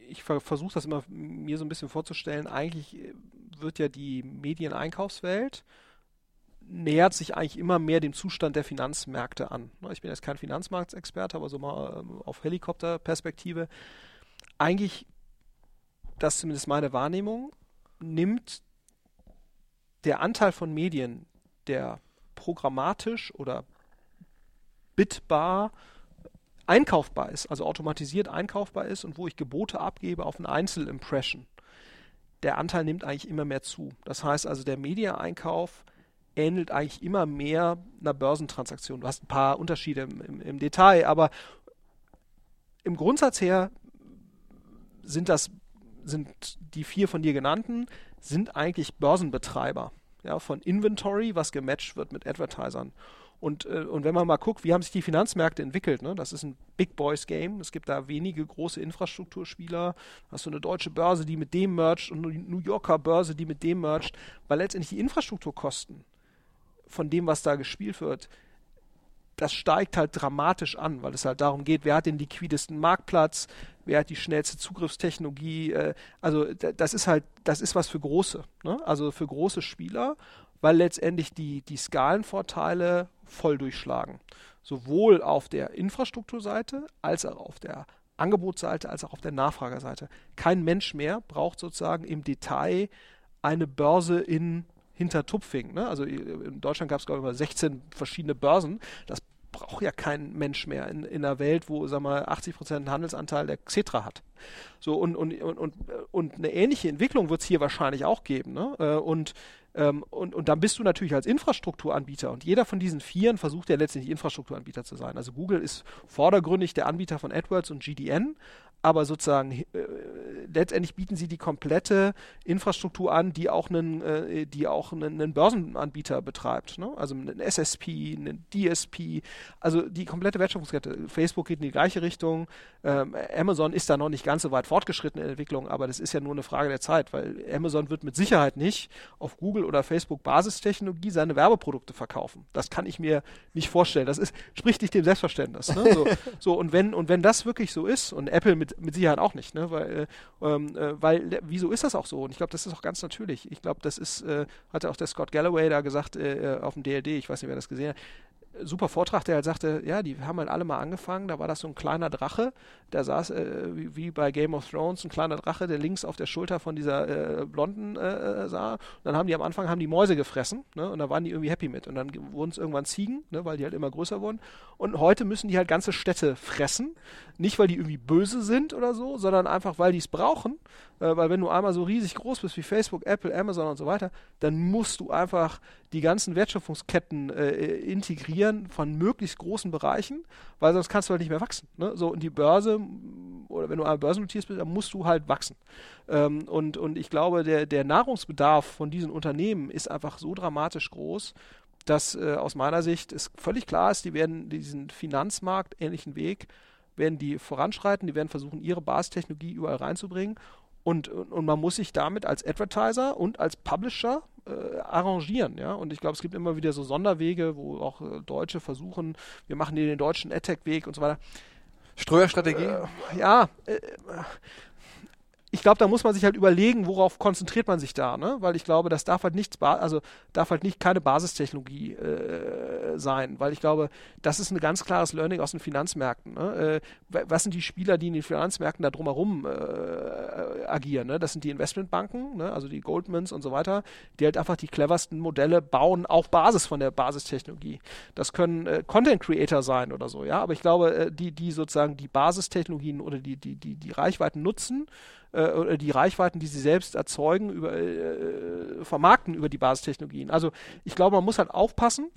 ich versuche das immer mir so ein bisschen vorzustellen. Eigentlich äh, wird ja die Medieneinkaufswelt nähert sich eigentlich immer mehr dem Zustand der Finanzmärkte an. Ne, ich bin jetzt kein Finanzmarktexperte, aber so mal ähm, auf Helikopterperspektive. Eigentlich, das ist zumindest meine Wahrnehmung, nimmt der Anteil von Medien, der programmatisch oder bitbar einkaufbar ist, also automatisiert einkaufbar ist und wo ich Gebote abgebe auf eine Einzelimpression, der Anteil nimmt eigentlich immer mehr zu. Das heißt also, der Media-Einkauf ähnelt eigentlich immer mehr einer Börsentransaktion. Du hast ein paar Unterschiede im, im, im Detail, aber im Grundsatz her sind das sind die vier von dir genannten sind eigentlich Börsenbetreiber ja, von Inventory, was gematcht wird mit Advertisern. Und, äh, und wenn man mal guckt, wie haben sich die Finanzmärkte entwickelt, ne? das ist ein Big Boys Game. Es gibt da wenige große Infrastrukturspieler. Hast du eine deutsche Börse, die mit dem mercht und eine New Yorker Börse, die mit dem mercht, weil letztendlich die Infrastrukturkosten von dem, was da gespielt wird, das steigt halt dramatisch an, weil es halt darum geht, wer hat den liquidesten Marktplatz, wer hat die schnellste Zugriffstechnologie. Äh, also das ist halt, das ist was für große, ne? also für große Spieler, weil letztendlich die, die Skalenvorteile voll durchschlagen. Sowohl auf der Infrastrukturseite als auch auf der Angebotsseite als auch auf der Nachfragerseite. Kein Mensch mehr braucht sozusagen im Detail eine Börse in Hintertupfing. Ne? Also in Deutschland gab es, glaube ich, 16 verschiedene Börsen. Das braucht ja kein Mensch mehr in, in einer Welt, wo, sag mal, 80 Prozent Handelsanteil der Xetra hat. So, und, und, und, und, und eine ähnliche Entwicklung wird es hier wahrscheinlich auch geben. Ne? Äh, und, ähm, und, und dann bist du natürlich als Infrastrukturanbieter und jeder von diesen Vieren versucht ja letztendlich Infrastrukturanbieter zu sein. Also Google ist vordergründig der Anbieter von AdWords und GDN, aber sozusagen äh, letztendlich bieten sie die komplette Infrastruktur an, die auch einen, äh, die auch einen, einen Börsenanbieter betreibt. Ne? Also einen SSP, einen DSP, also die komplette Wertschöpfungskette. Facebook geht in die gleiche Richtung. Ähm, Amazon ist da noch nicht ganz so weit fortgeschritten in der Entwicklung, aber das ist ja nur eine Frage der Zeit, weil Amazon wird mit Sicherheit nicht auf Google oder Facebook Basistechnologie seine Werbeprodukte verkaufen. Das kann ich mir nicht vorstellen. Das ist, spricht nicht dem Selbstverständnis. Ne? So, so, und wenn, und wenn das wirklich so ist und Apple mit mit Sicherheit auch nicht, ne? weil, äh, ähm, äh, weil wieso ist das auch so? Und ich glaube, das ist auch ganz natürlich. Ich glaube, das ist, äh, hatte auch der Scott Galloway da gesagt äh, äh auf dem DLD, ich weiß nicht, wer das gesehen hat, super Vortrag, der halt sagte, ja, die haben halt alle mal angefangen, da war das so ein kleiner Drache, der saß äh, wie, wie, bei Game of Thrones, ein kleiner Drache, der links auf der Schulter von dieser äh, Blonden äh, sah. Und dann haben die am Anfang haben die Mäuse gefressen, ne? Und da waren die irgendwie happy mit. Und dann wurden es irgendwann Ziegen, ne? weil die halt immer größer wurden. Und heute müssen die halt ganze Städte fressen. Nicht, weil die irgendwie böse sind oder so, sondern einfach, weil die es brauchen. Äh, weil wenn du einmal so riesig groß bist wie Facebook, Apple, Amazon und so weiter, dann musst du einfach die ganzen Wertschöpfungsketten äh, integrieren von möglichst großen Bereichen, weil sonst kannst du halt nicht mehr wachsen. Ne? So, und die Börse, oder wenn du einmal börsennotierst bist, dann musst du halt wachsen. Ähm, und, und ich glaube, der, der Nahrungsbedarf von diesen Unternehmen ist einfach so dramatisch groß, dass äh, aus meiner Sicht es völlig klar ist, die werden diesen Finanzmarkt ähnlichen Weg werden die voranschreiten, die werden versuchen, ihre Basistechnologie überall reinzubringen und, und man muss sich damit als Advertiser und als Publisher äh, arrangieren, ja. Und ich glaube, es gibt immer wieder so Sonderwege, wo auch äh, Deutsche versuchen, wir machen den deutschen AdTech-Weg und so weiter. Streuerstrategie? Äh, ja, äh, ich glaube, da muss man sich halt überlegen, worauf konzentriert man sich da, ne? Weil ich glaube, das darf halt nichts, also darf halt nicht keine Basistechnologie äh, sein, weil ich glaube, das ist ein ganz klares Learning aus den Finanzmärkten. Ne? Äh, was sind die Spieler, die in den Finanzmärkten da drumherum äh, agieren? Ne? Das sind die Investmentbanken, ne? also die Goldmans und so weiter, die halt einfach die cleversten Modelle bauen auf Basis von der Basistechnologie. Das können äh, Content Creator sein oder so, ja, aber ich glaube, äh, die, die sozusagen die Basistechnologien oder die, die, die, die Reichweiten nutzen, äh, die Reichweiten, die sie selbst erzeugen, über, äh, vermarkten über die Basistechnologien. Also ich glaube, man muss halt aufpassen,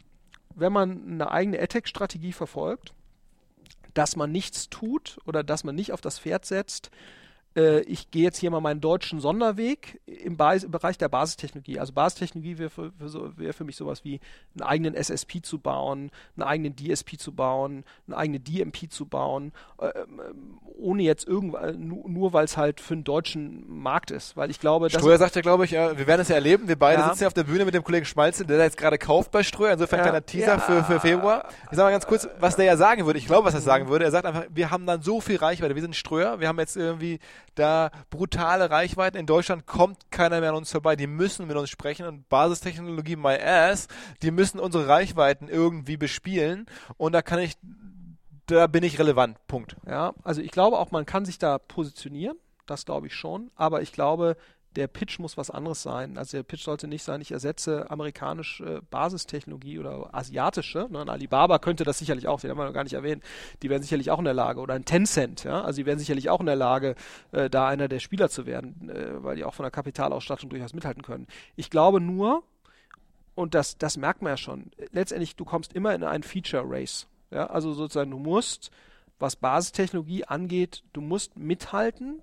wenn man eine eigene AdTech-Strategie verfolgt, dass man nichts tut oder dass man nicht auf das Pferd setzt, äh, ich gehe jetzt hier mal meinen deutschen Sonderweg im, im Bereich der Basistechnologie. Also Basistechnologie wäre für, für, so, wär für mich sowas wie einen eigenen SSP zu bauen, einen eigenen DSP zu bauen, einen eigenen DMP zu bauen, äh, ohne jetzt irgendwann, nur, nur weil es halt für einen deutschen Markt ist. Weil ich glaube, dass. Ströer sagt ja, glaube ich, ja, wir werden es ja erleben. Wir beide ja. sitzen ja auf der Bühne mit dem Kollegen Schmalzel, der jetzt gerade kauft bei Ströer. Insofern ja. kleiner Teaser ja. für, für Februar. Ich sag mal ganz kurz, was der ja sagen würde. Ich glaube, was er sagen würde. Er sagt einfach, wir haben dann so viel Reichweite. Wir sind Ströer. Wir haben jetzt irgendwie da brutale Reichweiten. In Deutschland kommt keiner mehr an uns vorbei. Die müssen mit uns sprechen und Basistechnologie, my ass, die müssen unsere Reichweiten irgendwie bespielen und da kann ich, da bin ich relevant. Punkt. Ja, also ich glaube auch, man kann sich da positionieren. Das glaube ich schon. Aber ich glaube, der Pitch muss was anderes sein. Also der Pitch sollte nicht sein, ich ersetze amerikanische Basistechnologie oder asiatische. Ne? Ein Alibaba könnte das sicherlich auch, den haben wir noch gar nicht erwähnt. Die wären sicherlich auch in der Lage. Oder ein Tencent, ja. Also die wären sicherlich auch in der Lage, äh, da einer der Spieler zu werden, äh, weil die auch von der Kapitalausstattung durchaus mithalten können. Ich glaube nur, und das, das merkt man ja schon, letztendlich, du kommst immer in einen Feature Race. Ja? Also sozusagen, du musst, was Basistechnologie angeht, du musst mithalten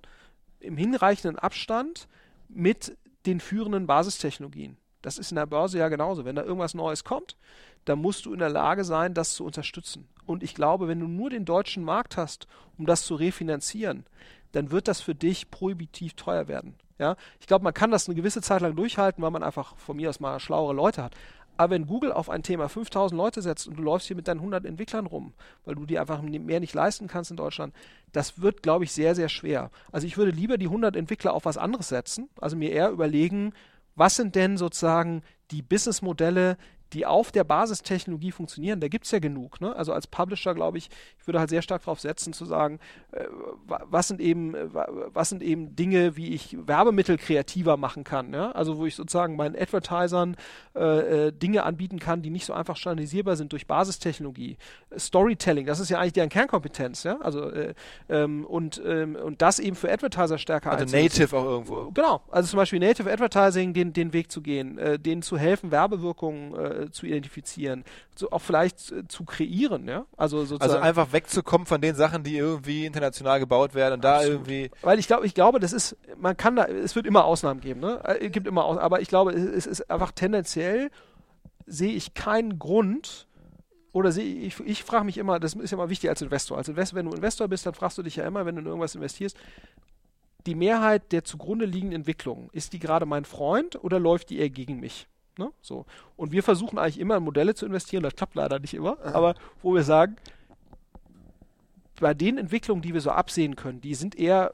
im hinreichenden Abstand mit den führenden Basistechnologien. Das ist in der Börse ja genauso. Wenn da irgendwas Neues kommt, dann musst du in der Lage sein, das zu unterstützen. Und ich glaube, wenn du nur den deutschen Markt hast, um das zu refinanzieren, dann wird das für dich prohibitiv teuer werden. Ja, ich glaube, man kann das eine gewisse Zeit lang durchhalten, weil man einfach von mir aus mal schlauere Leute hat. Aber wenn Google auf ein Thema 5000 Leute setzt und du läufst hier mit deinen 100 Entwicklern rum, weil du dir einfach mehr nicht leisten kannst in Deutschland, das wird, glaube ich, sehr, sehr schwer. Also ich würde lieber die 100 Entwickler auf was anderes setzen, also mir eher überlegen, was sind denn sozusagen die Businessmodelle, die auf der Basistechnologie funktionieren, da gibt es ja genug. Ne? Also als Publisher, glaube ich, ich würde halt sehr stark darauf setzen, zu sagen, äh, was, sind eben, äh, was sind eben Dinge, wie ich Werbemittel kreativer machen kann. Ja? Also wo ich sozusagen meinen Advertisern äh, äh, Dinge anbieten kann, die nicht so einfach standardisierbar sind durch Basistechnologie. Storytelling, das ist ja eigentlich deren Kernkompetenz. Ja? Also, äh, ähm, und, ähm, und das eben für Advertiser stärker Also Native auch irgendwo. Genau, also zum Beispiel Native Advertising, den, den Weg zu gehen, denen zu helfen, Werbewirkungen äh, zu identifizieren, so auch vielleicht äh, zu kreieren, ja. Also sozusagen. Also einfach wegzukommen von den Sachen, die irgendwie international gebaut werden und Absolut. da irgendwie. Weil ich glaube, ich glaube, das ist, man kann da, es wird immer Ausnahmen geben, ne? Es äh, gibt immer Ausnahmen, aber ich glaube, es ist einfach tendenziell sehe ich keinen Grund, oder sehe ich, ich frage mich immer, das ist ja mal wichtig als Investor. Als Investor, wenn du Investor bist, dann fragst du dich ja immer, wenn du in irgendwas investierst, die Mehrheit der zugrunde liegenden Entwicklungen, ist die gerade mein Freund oder läuft die eher gegen mich? Ne? So. Und wir versuchen eigentlich immer in Modelle zu investieren, das klappt leider nicht immer, Aha. aber wo wir sagen, bei den Entwicklungen, die wir so absehen können, die sind eher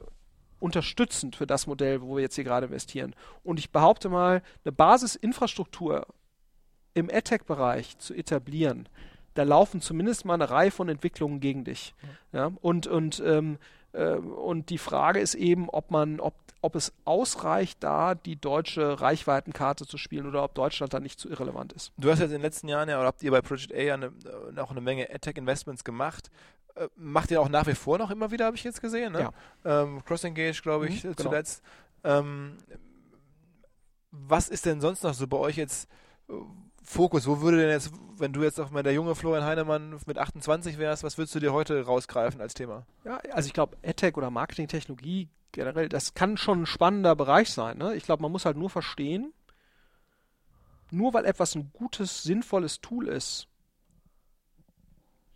unterstützend für das Modell, wo wir jetzt hier gerade investieren. Und ich behaupte mal, eine Basisinfrastruktur im AdTech-Bereich zu etablieren, da laufen zumindest mal eine Reihe von Entwicklungen gegen dich. Ja? Und, und ähm, ähm, und die Frage ist eben, ob man, ob, ob es ausreicht, da die deutsche Reichweitenkarte zu spielen oder ob Deutschland da nicht zu irrelevant ist. Du hast jetzt in den letzten Jahren ja, oder habt ihr bei Project A ja äh, auch eine Menge AdTech-Investments gemacht. Äh, macht ihr auch nach wie vor noch immer wieder, habe ich jetzt gesehen. Ne? Ja. Ähm, Cross-Engage, glaube ich, mhm, genau. zuletzt. Ähm, was ist denn sonst noch so bei euch jetzt? Fokus, wo würde denn jetzt, wenn du jetzt auch mal der junge Florian Heinemann mit 28 wärst, was würdest du dir heute rausgreifen als Thema? Ja, also ich glaube, AdTech oder Marketingtechnologie generell, das kann schon ein spannender Bereich sein. Ne? Ich glaube, man muss halt nur verstehen, nur weil etwas ein gutes, sinnvolles Tool ist,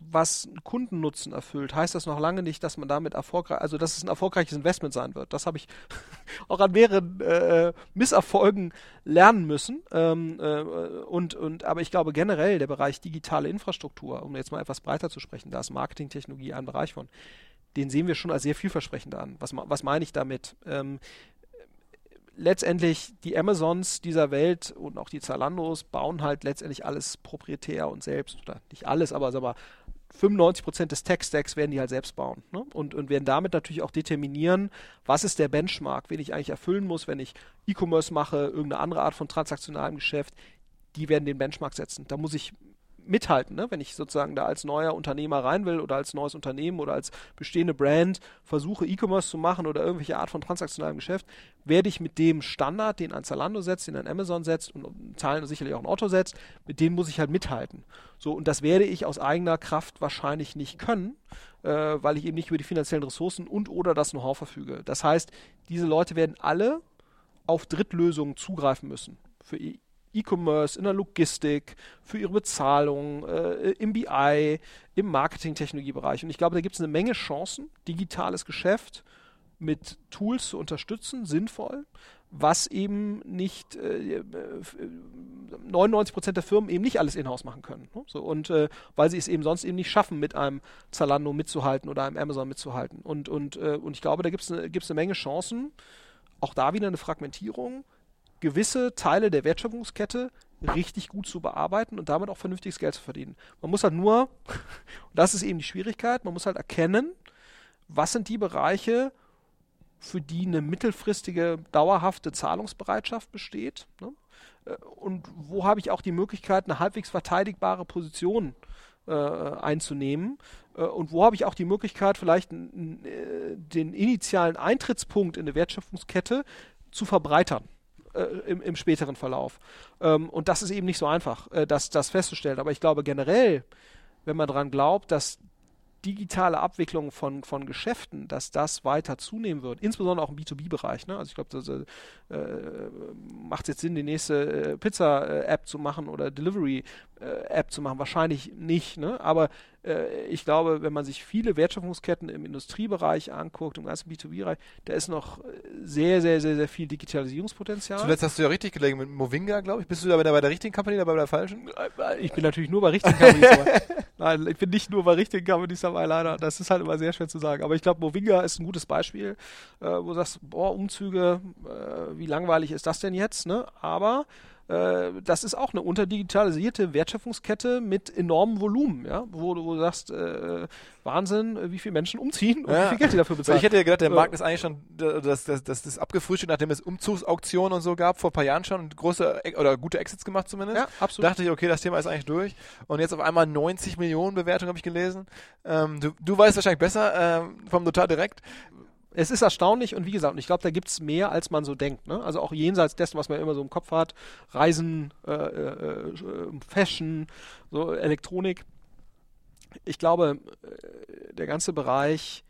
was Kundennutzen erfüllt, heißt das noch lange nicht, dass man damit erfolgreich, also dass es ein erfolgreiches Investment sein wird. Das habe ich auch an mehreren äh, Misserfolgen lernen müssen. Ähm, äh, und, und, aber ich glaube generell der Bereich digitale Infrastruktur, um jetzt mal etwas breiter zu sprechen, da ist Marketingtechnologie ein Bereich von, den sehen wir schon als sehr vielversprechend an. Was, was meine ich damit? Ähm, letztendlich die Amazons dieser Welt und auch die Zalandos bauen halt letztendlich alles proprietär und selbst, oder nicht alles, aber sag mal, 95% des Tech-Stacks werden die halt selbst bauen ne? und, und werden damit natürlich auch determinieren, was ist der Benchmark, den ich eigentlich erfüllen muss, wenn ich E-Commerce mache, irgendeine andere Art von transaktionalem Geschäft. Die werden den Benchmark setzen. Da muss ich mithalten, ne? wenn ich sozusagen da als neuer Unternehmer rein will oder als neues Unternehmen oder als bestehende Brand versuche, E-Commerce zu machen oder irgendwelche Art von transaktionalem Geschäft, werde ich mit dem Standard, den ein Zalando setzt, den ein Amazon setzt und Teilen sicherlich auch ein Otto setzt, mit denen muss ich halt mithalten. So, und das werde ich aus eigener Kraft wahrscheinlich nicht können, äh, weil ich eben nicht über die finanziellen Ressourcen und oder das Know-how verfüge. Das heißt, diese Leute werden alle auf Drittlösungen zugreifen müssen. Für E-Commerce, in der Logistik, für ihre Bezahlung, äh, im BI, im Marketing-Technologiebereich. Und ich glaube, da gibt es eine Menge Chancen, digitales Geschäft mit Tools zu unterstützen, sinnvoll, was eben nicht äh, 99 Prozent der Firmen eben nicht alles in-house machen können. Ne? So, und äh, weil sie es eben sonst eben nicht schaffen, mit einem Zalando mitzuhalten oder einem Amazon mitzuhalten. Und, und, äh, und ich glaube, da gibt es eine, eine Menge Chancen. Auch da wieder eine Fragmentierung gewisse Teile der Wertschöpfungskette richtig gut zu bearbeiten und damit auch vernünftiges Geld zu verdienen. Man muss halt nur, und das ist eben die Schwierigkeit, man muss halt erkennen, was sind die Bereiche, für die eine mittelfristige, dauerhafte Zahlungsbereitschaft besteht. Ne? Äh, und wo habe ich auch die Möglichkeit, eine halbwegs verteidigbare Position äh, einzunehmen? Äh, und wo habe ich auch die Möglichkeit, vielleicht äh, den initialen Eintrittspunkt in eine Wertschöpfungskette zu verbreitern? Äh, im, im, späteren Verlauf. Ähm, und das ist eben nicht so einfach, äh, das, das festzustellen. Aber ich glaube generell, wenn man daran glaubt, dass digitale Abwicklung von, von Geschäften, dass das weiter zunehmen wird, insbesondere auch im B2B-Bereich. Ne? Also ich glaube, das äh, macht jetzt Sinn, die nächste äh, Pizza-App zu machen oder Delivery-App zu machen. Wahrscheinlich nicht, ne? aber äh, ich glaube, wenn man sich viele Wertschöpfungsketten im Industriebereich anguckt, im ganzen B2B-Bereich, da ist noch sehr, sehr, sehr, sehr viel Digitalisierungspotenzial. Zuletzt hast du ja richtig gelegen mit Movinga, glaube ich. Bist du da bei der richtigen Company oder bei der falschen? Ich bin natürlich nur bei richtigen Companies dabei. Nein, ich bin nicht nur bei richtigen Companies dabei, leider. Das ist halt immer sehr schwer zu sagen. Aber ich glaube, Movinga ist ein gutes Beispiel, äh, wo du sagst, boah, Umzüge, äh, wie langweilig ist das denn jetzt? Ne? Aber äh, das ist auch eine unterdigitalisierte Wertschöpfungskette mit enormem Volumen, ja, wo, wo du sagst, äh, Wahnsinn, wie viele Menschen umziehen und ja. wie viel Geld die dafür bezahlen. Ich hätte ja gedacht, der Markt ist eigentlich schon, das, das, das, das abgefrühstückt, nachdem es Umzugsauktionen und so gab, vor ein paar Jahren schon und große oder gute Exits gemacht zumindest. Ja, absolut. Dachte ich, okay, das Thema ist eigentlich durch. Und jetzt auf einmal 90 Millionen Bewertungen habe ich gelesen. Ähm, du, du weißt wahrscheinlich besser ähm, vom Notar direkt es ist erstaunlich und wie gesagt, ich glaube, da gibt es mehr, als man so denkt. Ne? Also auch jenseits dessen, was man immer so im Kopf hat, Reisen, äh, äh, äh Fashion, so Elektronik. Ich glaube, äh, der ganze Bereich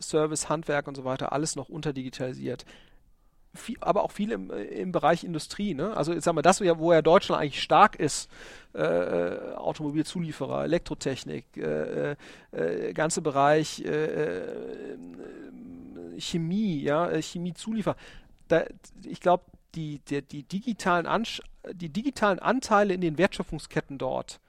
Service, Handwerk und so weiter, alles noch unterdigitalisiert. Viel, aber auch viel im, äh, im Bereich Industrie. Ne? Also ich sag mal, das, wo ja Deutschland eigentlich stark ist, äh, Automobilzulieferer, Elektrotechnik, äh, äh, ganze Bereich Chemie, ja, äh, Chemiezuliefer. Da, ich glaube, die, die, die, digitalen die digitalen Anteile in den Wertschöpfungsketten dort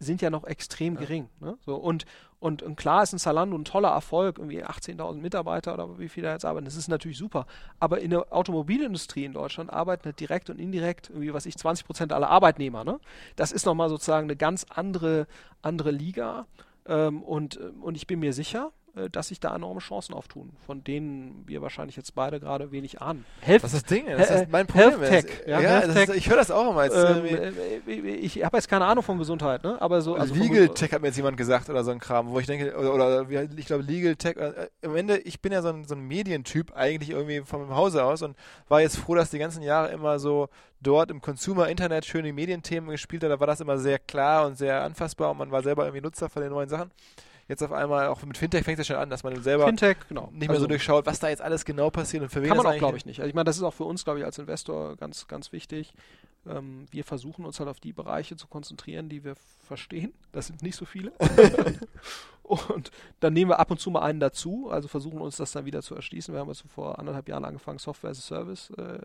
sind ja noch extrem ja. gering. Ne? So, und, und, und, klar ist ein Zalando ein toller Erfolg, irgendwie 18.000 Mitarbeiter oder wie viele da jetzt arbeiten, das ist natürlich super. Aber in der Automobilindustrie in Deutschland arbeiten halt direkt und indirekt irgendwie, was ich, 20 Prozent aller Arbeitnehmer. Ne? Das ist nochmal sozusagen eine ganz andere, andere Liga. Ähm, und, und ich bin mir sicher, dass sich da enorme Chancen auftun, von denen wir wahrscheinlich jetzt beide gerade wenig ahnen. Health, Was ist das Ding? Das ist mein Problem. Health Tech. Ja, ja Health Tech. Ist, ich höre das auch immer. Jetzt ähm, äh, ich habe jetzt keine Ahnung von Gesundheit, ne? aber so. Also Legal Tech hat mir jetzt jemand gesagt oder so ein Kram, wo ich denke, oder, oder ich glaube Legal Tech, äh, im Ende, ich bin ja so ein, so ein Medientyp eigentlich irgendwie vom Hause aus und war jetzt froh, dass die ganzen Jahre immer so dort im Consumer Internet schöne Medienthemen gespielt hat. Da war das immer sehr klar und sehr anfassbar und man war selber irgendwie Nutzer von den neuen Sachen jetzt auf einmal, auch mit Fintech fängt es schon an, dass man selber Fintech, genau. nicht mehr also, so durchschaut, was da jetzt alles genau passiert und für wen Kann man auch, glaube ich, nicht. Also ich meine, das ist auch für uns, glaube ich, als Investor ganz, ganz wichtig. Ähm, wir versuchen uns halt auf die Bereiche zu konzentrieren, die wir verstehen. Das sind nicht so viele. Und dann nehmen wir ab und zu mal einen dazu, also versuchen uns das dann wieder zu erschließen. Wir haben also vor anderthalb Jahren angefangen, Software as a Service, äh,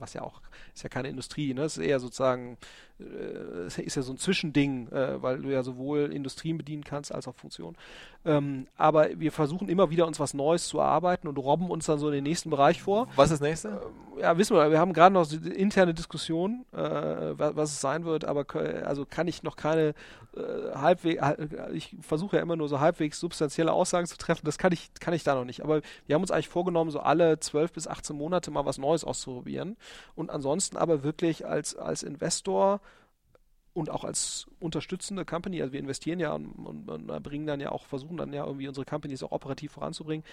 was ja auch, ist ja keine Industrie, ne? Das ist eher sozusagen, äh, ist ja so ein Zwischending, äh, weil du ja sowohl Industrien bedienen kannst als auch Funktionen. Ähm, aber wir versuchen immer wieder uns was Neues zu erarbeiten und robben uns dann so in den nächsten Bereich vor. Was ist das nächste? Ja, wissen wir, wir haben gerade noch interne Diskussionen, äh, was, es sein wird, aber also kann ich noch keine äh, halbwegs, ich versuche ja immer nur so halbwegs substanzielle Aussagen zu treffen, das kann ich, kann ich da noch nicht. Aber wir haben uns eigentlich vorgenommen, so alle 12 bis 18 Monate mal was Neues auszuprobieren. Und ansonsten aber wirklich als, als Investor und auch als unterstützende Company, also wir investieren ja und, und, und bringen dann ja auch, versuchen dann ja irgendwie unsere Companies auch operativ voranzubringen.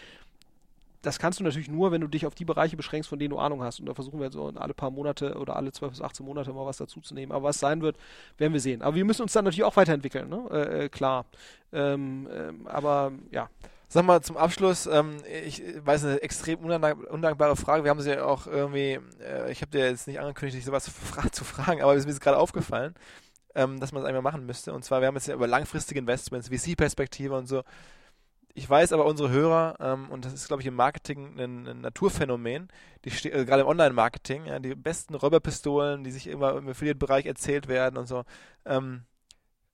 Das kannst du natürlich nur, wenn du dich auf die Bereiche beschränkst, von denen du Ahnung hast. Und da versuchen wir so alle paar Monate oder alle 12 bis 18 Monate mal was dazu zu nehmen. Aber was sein wird, werden wir sehen. Aber wir müssen uns dann natürlich auch weiterentwickeln, ne? Äh, äh, klar. Ähm, ähm, aber ja. Sag mal zum Abschluss, ähm, ich weiß eine extrem undankbare Frage. Wir haben sie ja auch irgendwie, äh, ich habe dir jetzt nicht angekündigt, dich sowas fra zu fragen, aber es ist mir gerade aufgefallen ähm, dass man es einmal machen müsste. Und zwar, wir haben jetzt ja über langfristige Investments, VC-Perspektive und so. Ich weiß aber, unsere Hörer, ähm, und das ist, glaube ich, im Marketing ein, ein Naturphänomen, die äh, gerade im Online-Marketing, ja, die besten Räuberpistolen, die sich immer im Affiliate-Bereich erzählt werden und so. Ähm,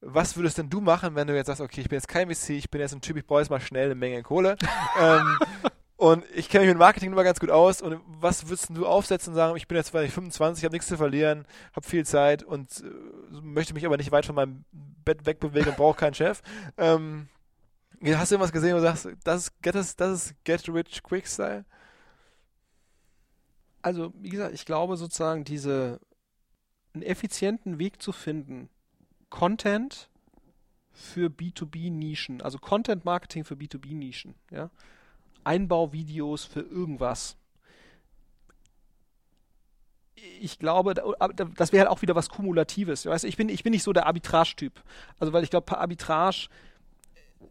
was würdest denn du machen, wenn du jetzt sagst, okay, ich bin jetzt kein VC, ich bin jetzt ein Typ, ich brauche jetzt mal schnell eine Menge Kohle. ähm, und ich kenne mich mit Marketing immer ganz gut aus. Und was würdest du aufsetzen und sagen, ich bin jetzt vielleicht 25, habe nichts zu verlieren, habe viel Zeit und äh, möchte mich aber nicht weit von meinem Bett wegbewegen und brauche keinen Chef. Ähm, hast du irgendwas gesehen, wo du sagst, das ist Get, das, das ist Get Rich Quick Style? Also, wie gesagt, ich glaube sozusagen, diese einen effizienten Weg zu finden, Content für B2B-Nischen, also Content Marketing für B2B-Nischen, ja Einbauvideos für irgendwas. Ich glaube, das wäre halt auch wieder was Kumulatives. Weißt, ich, bin, ich bin nicht so der Arbitrage-Typ. Also, weil ich glaube, Arbitrage,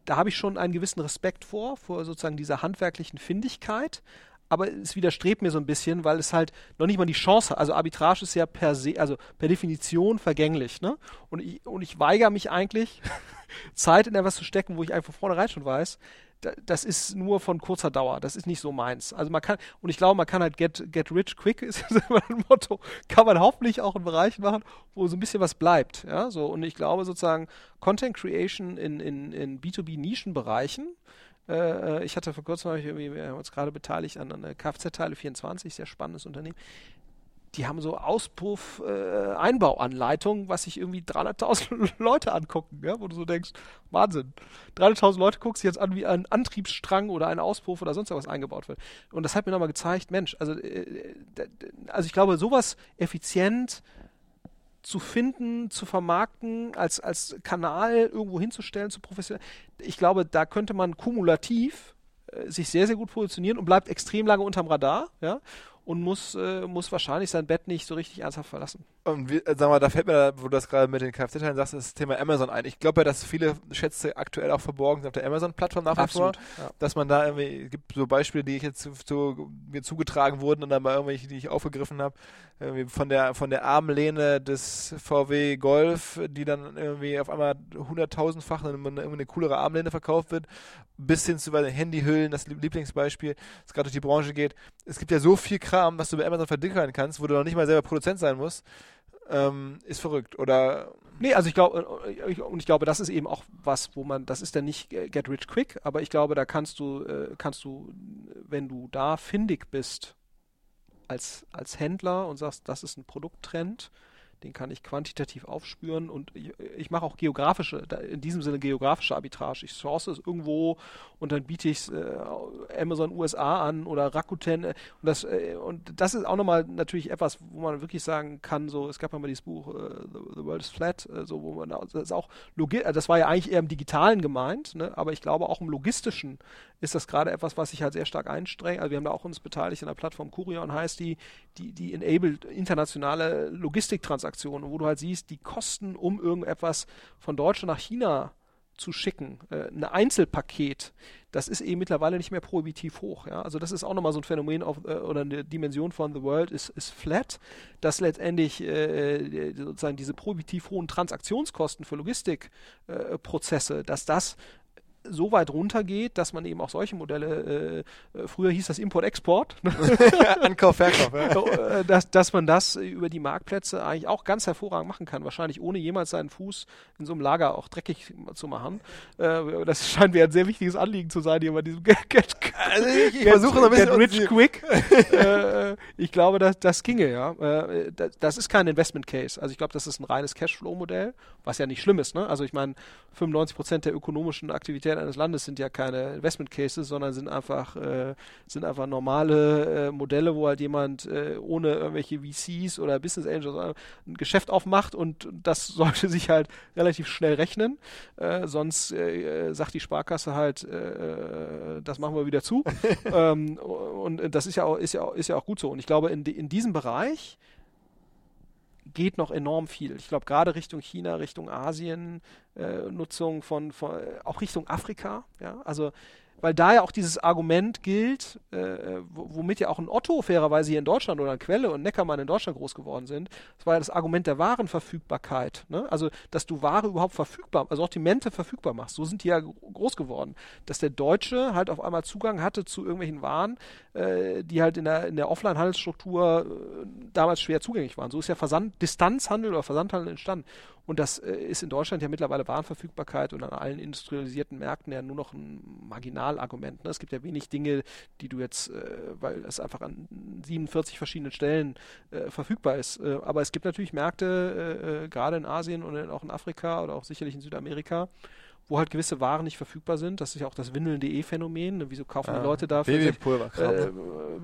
da habe ich schon einen gewissen Respekt vor, vor sozusagen dieser handwerklichen Findigkeit aber es widerstrebt mir so ein bisschen, weil es halt noch nicht mal die Chance hat. Also Arbitrage ist ja per se, also per Definition vergänglich, ne? Und ich, und ich weigere mich eigentlich, Zeit in etwas zu stecken, wo ich einfach von vornherein schon weiß, das ist nur von kurzer Dauer. Das ist nicht so meins. Also man kann, und ich glaube, man kann halt get, get rich quick, ist immer ein Motto, kann man hoffentlich auch in Bereichen machen, wo so ein bisschen was bleibt. Ja, so. Und ich glaube sozusagen, Content Creation in, in, in B2B-Nischenbereichen, äh, äh, ich hatte vor kurzem, wir haben uns gerade beteiligt an, an Kfz-Teile 24, sehr spannendes Unternehmen die haben so Auspuff-Einbauanleitungen, äh, was sich irgendwie 300.000 Leute angucken, ja, wo du so denkst, Wahnsinn. 300.000 Leute guckst jetzt an, wie ein Antriebsstrang oder ein Auspuff oder sonst was eingebaut wird. Und das hat mir nochmal gezeigt, Mensch, also, äh, also ich glaube, sowas effizient zu finden, zu vermarkten, als, als Kanal irgendwo hinzustellen, zu professionell. Ich glaube, da könnte man kumulativ äh, sich sehr, sehr gut positionieren und bleibt extrem lange unterm Radar, ja und muss, äh, muss wahrscheinlich sein Bett nicht so richtig ernsthaft verlassen. Und wie, äh, sag mal, da fällt mir, wo du das gerade mit den Kfz-Teilen sagst, das Thema Amazon ein. Ich glaube ja, dass viele Schätze aktuell auch verborgen sind auf der Amazon-Plattform nach wie vor. Ja. Dass man da irgendwie, gibt so Beispiele, die ich jetzt zu, zu, mir zugetragen wurden und dann mal irgendwelche, die ich aufgegriffen habe, von der, von der Armlehne des VW Golf, die dann irgendwie auf einmal hunderttausendfach eine, eine coolere Armlehne verkauft wird, bis hin zu den Handyhüllen, das Lieblingsbeispiel, das gerade durch die Branche geht. Es gibt ja so viel Kram, was du bei Amazon verdickern kannst, wo du noch nicht mal selber Produzent sein musst ähm, ist verrückt. Oder Nee, also ich glaube, äh, und ich glaube, das ist eben auch was, wo man, das ist dann nicht get rich quick, aber ich glaube, da kannst du, äh, kannst du, wenn du da findig bist als, als Händler und sagst, das ist ein Produkttrend, den kann ich quantitativ aufspüren und ich, ich mache auch geografische, in diesem Sinne geografische Arbitrage. Ich source es irgendwo und dann biete ich es äh, Amazon USA an oder Rakuten äh, und das äh, und das ist auch nochmal natürlich etwas, wo man wirklich sagen kann, so es gab ja mal dieses Buch äh, The, The, World is Flat, äh, so wo man das ist auch Logi das war ja eigentlich eher im Digitalen gemeint, ne? aber ich glaube auch im Logistischen ist das gerade etwas, was sich halt sehr stark einstrengt. Also wir haben da auch uns beteiligt in der Plattform Kurion heißt die, die, die enabled internationale Logistiktransaktionen, wo du halt siehst, die Kosten, um irgendetwas von Deutschland nach China zu schicken, äh, ein Einzelpaket, das ist eben mittlerweile nicht mehr prohibitiv hoch. Ja? Also das ist auch nochmal so ein Phänomen auf, äh, oder eine Dimension von The World ist, ist flat, dass letztendlich äh, sozusagen diese prohibitiv hohen Transaktionskosten für Logistikprozesse, äh, dass das so weit runtergeht, dass man eben auch solche Modelle, äh, äh früher hieß das Import-Export, Ankauf, Verkauf, ja. Äh, dass, dass man das über die Marktplätze eigentlich auch ganz hervorragend machen kann, wahrscheinlich ohne jemals seinen Fuß in so einem Lager auch dreckig zu machen. Äh, das scheint mir ein sehr wichtiges Anliegen zu sein, hier bei diesem Get, get, also ich, ich versuche noch ein bisschen rich quick. äh, ich glaube, das, das ginge, ja. Äh, das, das ist kein Investment Case. Also ich glaube, das ist ein reines Cashflow-Modell, was ja nicht schlimm ist. Ne? Also ich meine, 95 Prozent der ökonomischen Aktivitäten Erstrebenswerte eines Landes sind ja keine Investment Cases, sondern sind einfach, äh, sind einfach normale äh, Modelle, wo halt jemand äh, ohne irgendwelche VCs oder Business Angels ein Geschäft aufmacht und das sollte sich halt relativ schnell rechnen. Äh, sonst äh, sagt die Sparkasse halt, äh, das machen wir wieder zu. ähm, und das ist ja auch, ist ja auch, ist ja auch gut so. Und ich glaube, in, in diesem Bereich geht noch enorm viel. Ich glaube, gerade Richtung China, Richtung Asien, äh, Nutzung von, von, auch Richtung Afrika. Ja? Also weil da ja auch dieses Argument gilt, äh, womit ja auch ein Otto fairerweise hier in Deutschland oder ein Quelle und Neckermann in Deutschland groß geworden sind. Das war ja das Argument der Warenverfügbarkeit. Ne? Also, dass du Ware überhaupt verfügbar, also Sortimente verfügbar machst. So sind die ja groß geworden. Dass der Deutsche halt auf einmal Zugang hatte zu irgendwelchen Waren, äh, die halt in der, in der Offline-Handelsstruktur äh, damals schwer zugänglich waren. So ist ja Versand, Distanzhandel oder Versandhandel entstanden. Und das äh, ist in Deutschland ja mittlerweile Warenverfügbarkeit und an allen industrialisierten Märkten ja nur noch ein Marginalargument. Ne? Es gibt ja wenig Dinge, die du jetzt, äh, weil es einfach an 47 verschiedenen Stellen äh, verfügbar ist. Aber es gibt natürlich Märkte, gerade in Asien und auch in Afrika oder auch sicherlich in Südamerika, wo halt gewisse Waren nicht verfügbar sind. Das ist ja auch das Windeln.de Phänomen. Ne? Wieso kaufen ja, die Leute da für äh,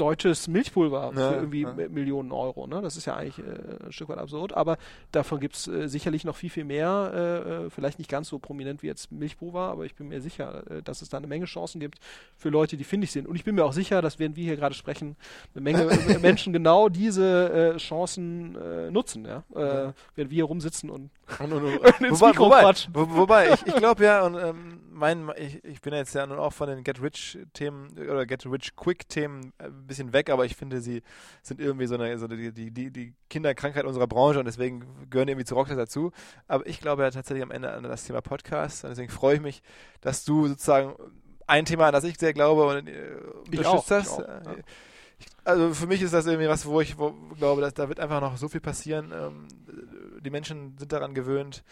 deutsches Milchpulver ja, für irgendwie ja. Millionen Euro. Ne? Das ist ja eigentlich äh, ein Stück weit absurd, aber davon gibt es äh, sicherlich noch viel, viel mehr. Äh, äh, vielleicht nicht ganz so prominent wie jetzt Milchpulver, aber ich bin mir sicher, äh, dass es da eine Menge Chancen gibt für Leute, die findig sind. Und ich bin mir auch sicher, dass während wir hier gerade sprechen, eine Menge Menschen genau diese äh, Chancen nutzen. Ja? während wir hier rumsitzen und, und, und, und ins wobei, wobei, wo, wobei, ich, ich glaube ja, und ähm, mein, ich, ich bin jetzt ja nun auch von den Get-Rich-Themen oder Get-Rich-Quick-Themen ein bisschen weg, aber ich finde, sie sind irgendwie so, eine, so die, die, die, Kinderkrankheit unserer Branche und deswegen gehören irgendwie zu Rockstars dazu. Aber ich glaube ja tatsächlich am Ende an das Thema Podcast und deswegen freue ich mich, dass du sozusagen ein Thema, an das ich sehr glaube und äh, unterstützt hast. Ja. Also für mich ist das irgendwie was, wo ich wo, glaube, dass da wird einfach noch so viel passieren. Ähm, die Menschen sind daran gewöhnt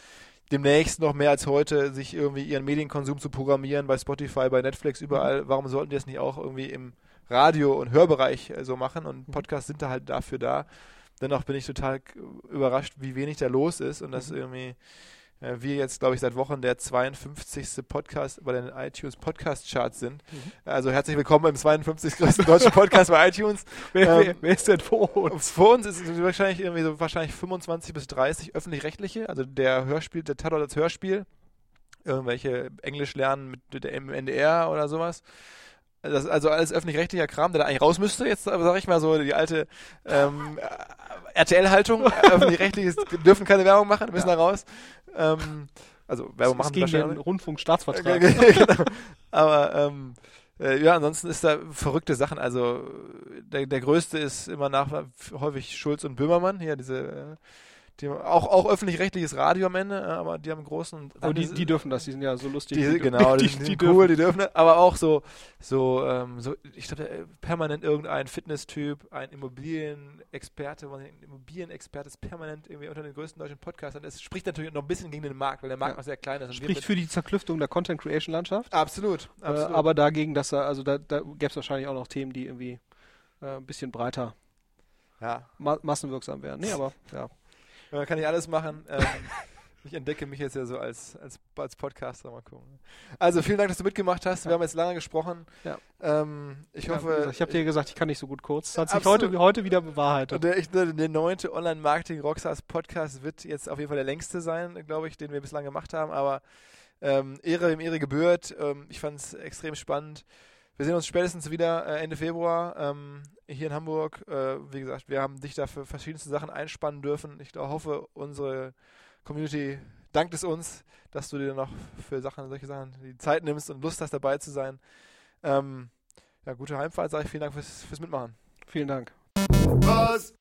demnächst noch mehr als heute sich irgendwie ihren Medienkonsum zu programmieren bei Spotify, bei Netflix, überall. Mhm. Warum sollten die das nicht auch irgendwie im Radio- und Hörbereich äh, so machen? Und mhm. Podcasts sind da halt dafür da. Dennoch bin ich total überrascht, wie wenig da los ist und dass mhm. irgendwie wir jetzt, glaube ich, seit Wochen der 52. Podcast bei den iTunes Podcast Charts sind. Mhm. Also herzlich willkommen im 52. größten deutschen Podcast bei iTunes. wer, ähm, wer, ist denn vor uns? Vor uns ist es wahrscheinlich irgendwie so wahrscheinlich 25 bis 30 öffentlich-rechtliche, also der Hörspiel, der Tatort als Hörspiel, irgendwelche Englisch lernen mit der NDR oder sowas. Das also alles öffentlich-rechtlicher Kram, der da eigentlich raus müsste. Jetzt sag ich mal so die alte ähm, RTL-Haltung. öffentlich-rechtliches dürfen keine Werbung machen, müssen ja. da raus. Ähm, also Werbung machen gegen den Rundfunkstaatsvertrag. genau. Aber ähm, äh, ja, ansonsten ist da verrückte Sachen. Also der, der größte ist immer nach häufig Schulz und Böhmermann, hier diese äh, die auch, auch öffentlich-rechtliches Radio am Ende, äh, aber die haben einen großen. Aber die, die dürfen das, die sind ja so lustig. Die, die genau, die, die, die, die cool, die dürfen das. Aber auch so, so, ähm, so ich glaube, äh, permanent irgendein Fitnesstyp, ein Immobilienexperte, ein Immobilienexperte ist permanent irgendwie unter den größten deutschen Podcastern. Es spricht natürlich noch ein bisschen gegen den Markt, weil der Markt ja. noch sehr klein ist. Spricht für die Zerklüftung der Content-Creation-Landschaft. Absolut, äh, absolut. Äh, aber dagegen, dass er, also da, da gäbe es wahrscheinlich auch noch Themen, die irgendwie äh, ein bisschen breiter ja. ma massenwirksam wären. Nee, aber ja. Man kann nicht alles machen. Ähm, ich entdecke mich jetzt ja so als, als, als Podcaster. Mal gucken. Also vielen Dank, dass du mitgemacht hast. Wir haben jetzt lange gesprochen. Ja. Ähm, ich ja, hoffe. Gesagt, ich habe dir gesagt, ich kann nicht so gut kurz. Das hat sich heute, heute wieder bewahrheitet. Der, ich, der, der neunte Online-Marketing-Rockstars Podcast wird jetzt auf jeden Fall der längste sein, glaube ich, den wir bislang gemacht haben. Aber ähm, Ehre im Ehre gebührt. Ähm, ich fand es extrem spannend. Wir sehen uns spätestens wieder äh, Ende Februar ähm, hier in Hamburg. Äh, wie gesagt, wir haben dich da für verschiedenste Sachen einspannen dürfen. Ich hoffe, unsere Community dankt es uns, dass du dir noch für Sachen, solche Sachen die Zeit nimmst und Lust hast, dabei zu sein. Ähm, ja, gute Heimfahrt, sage ich vielen Dank fürs, fürs Mitmachen. Vielen Dank. Was?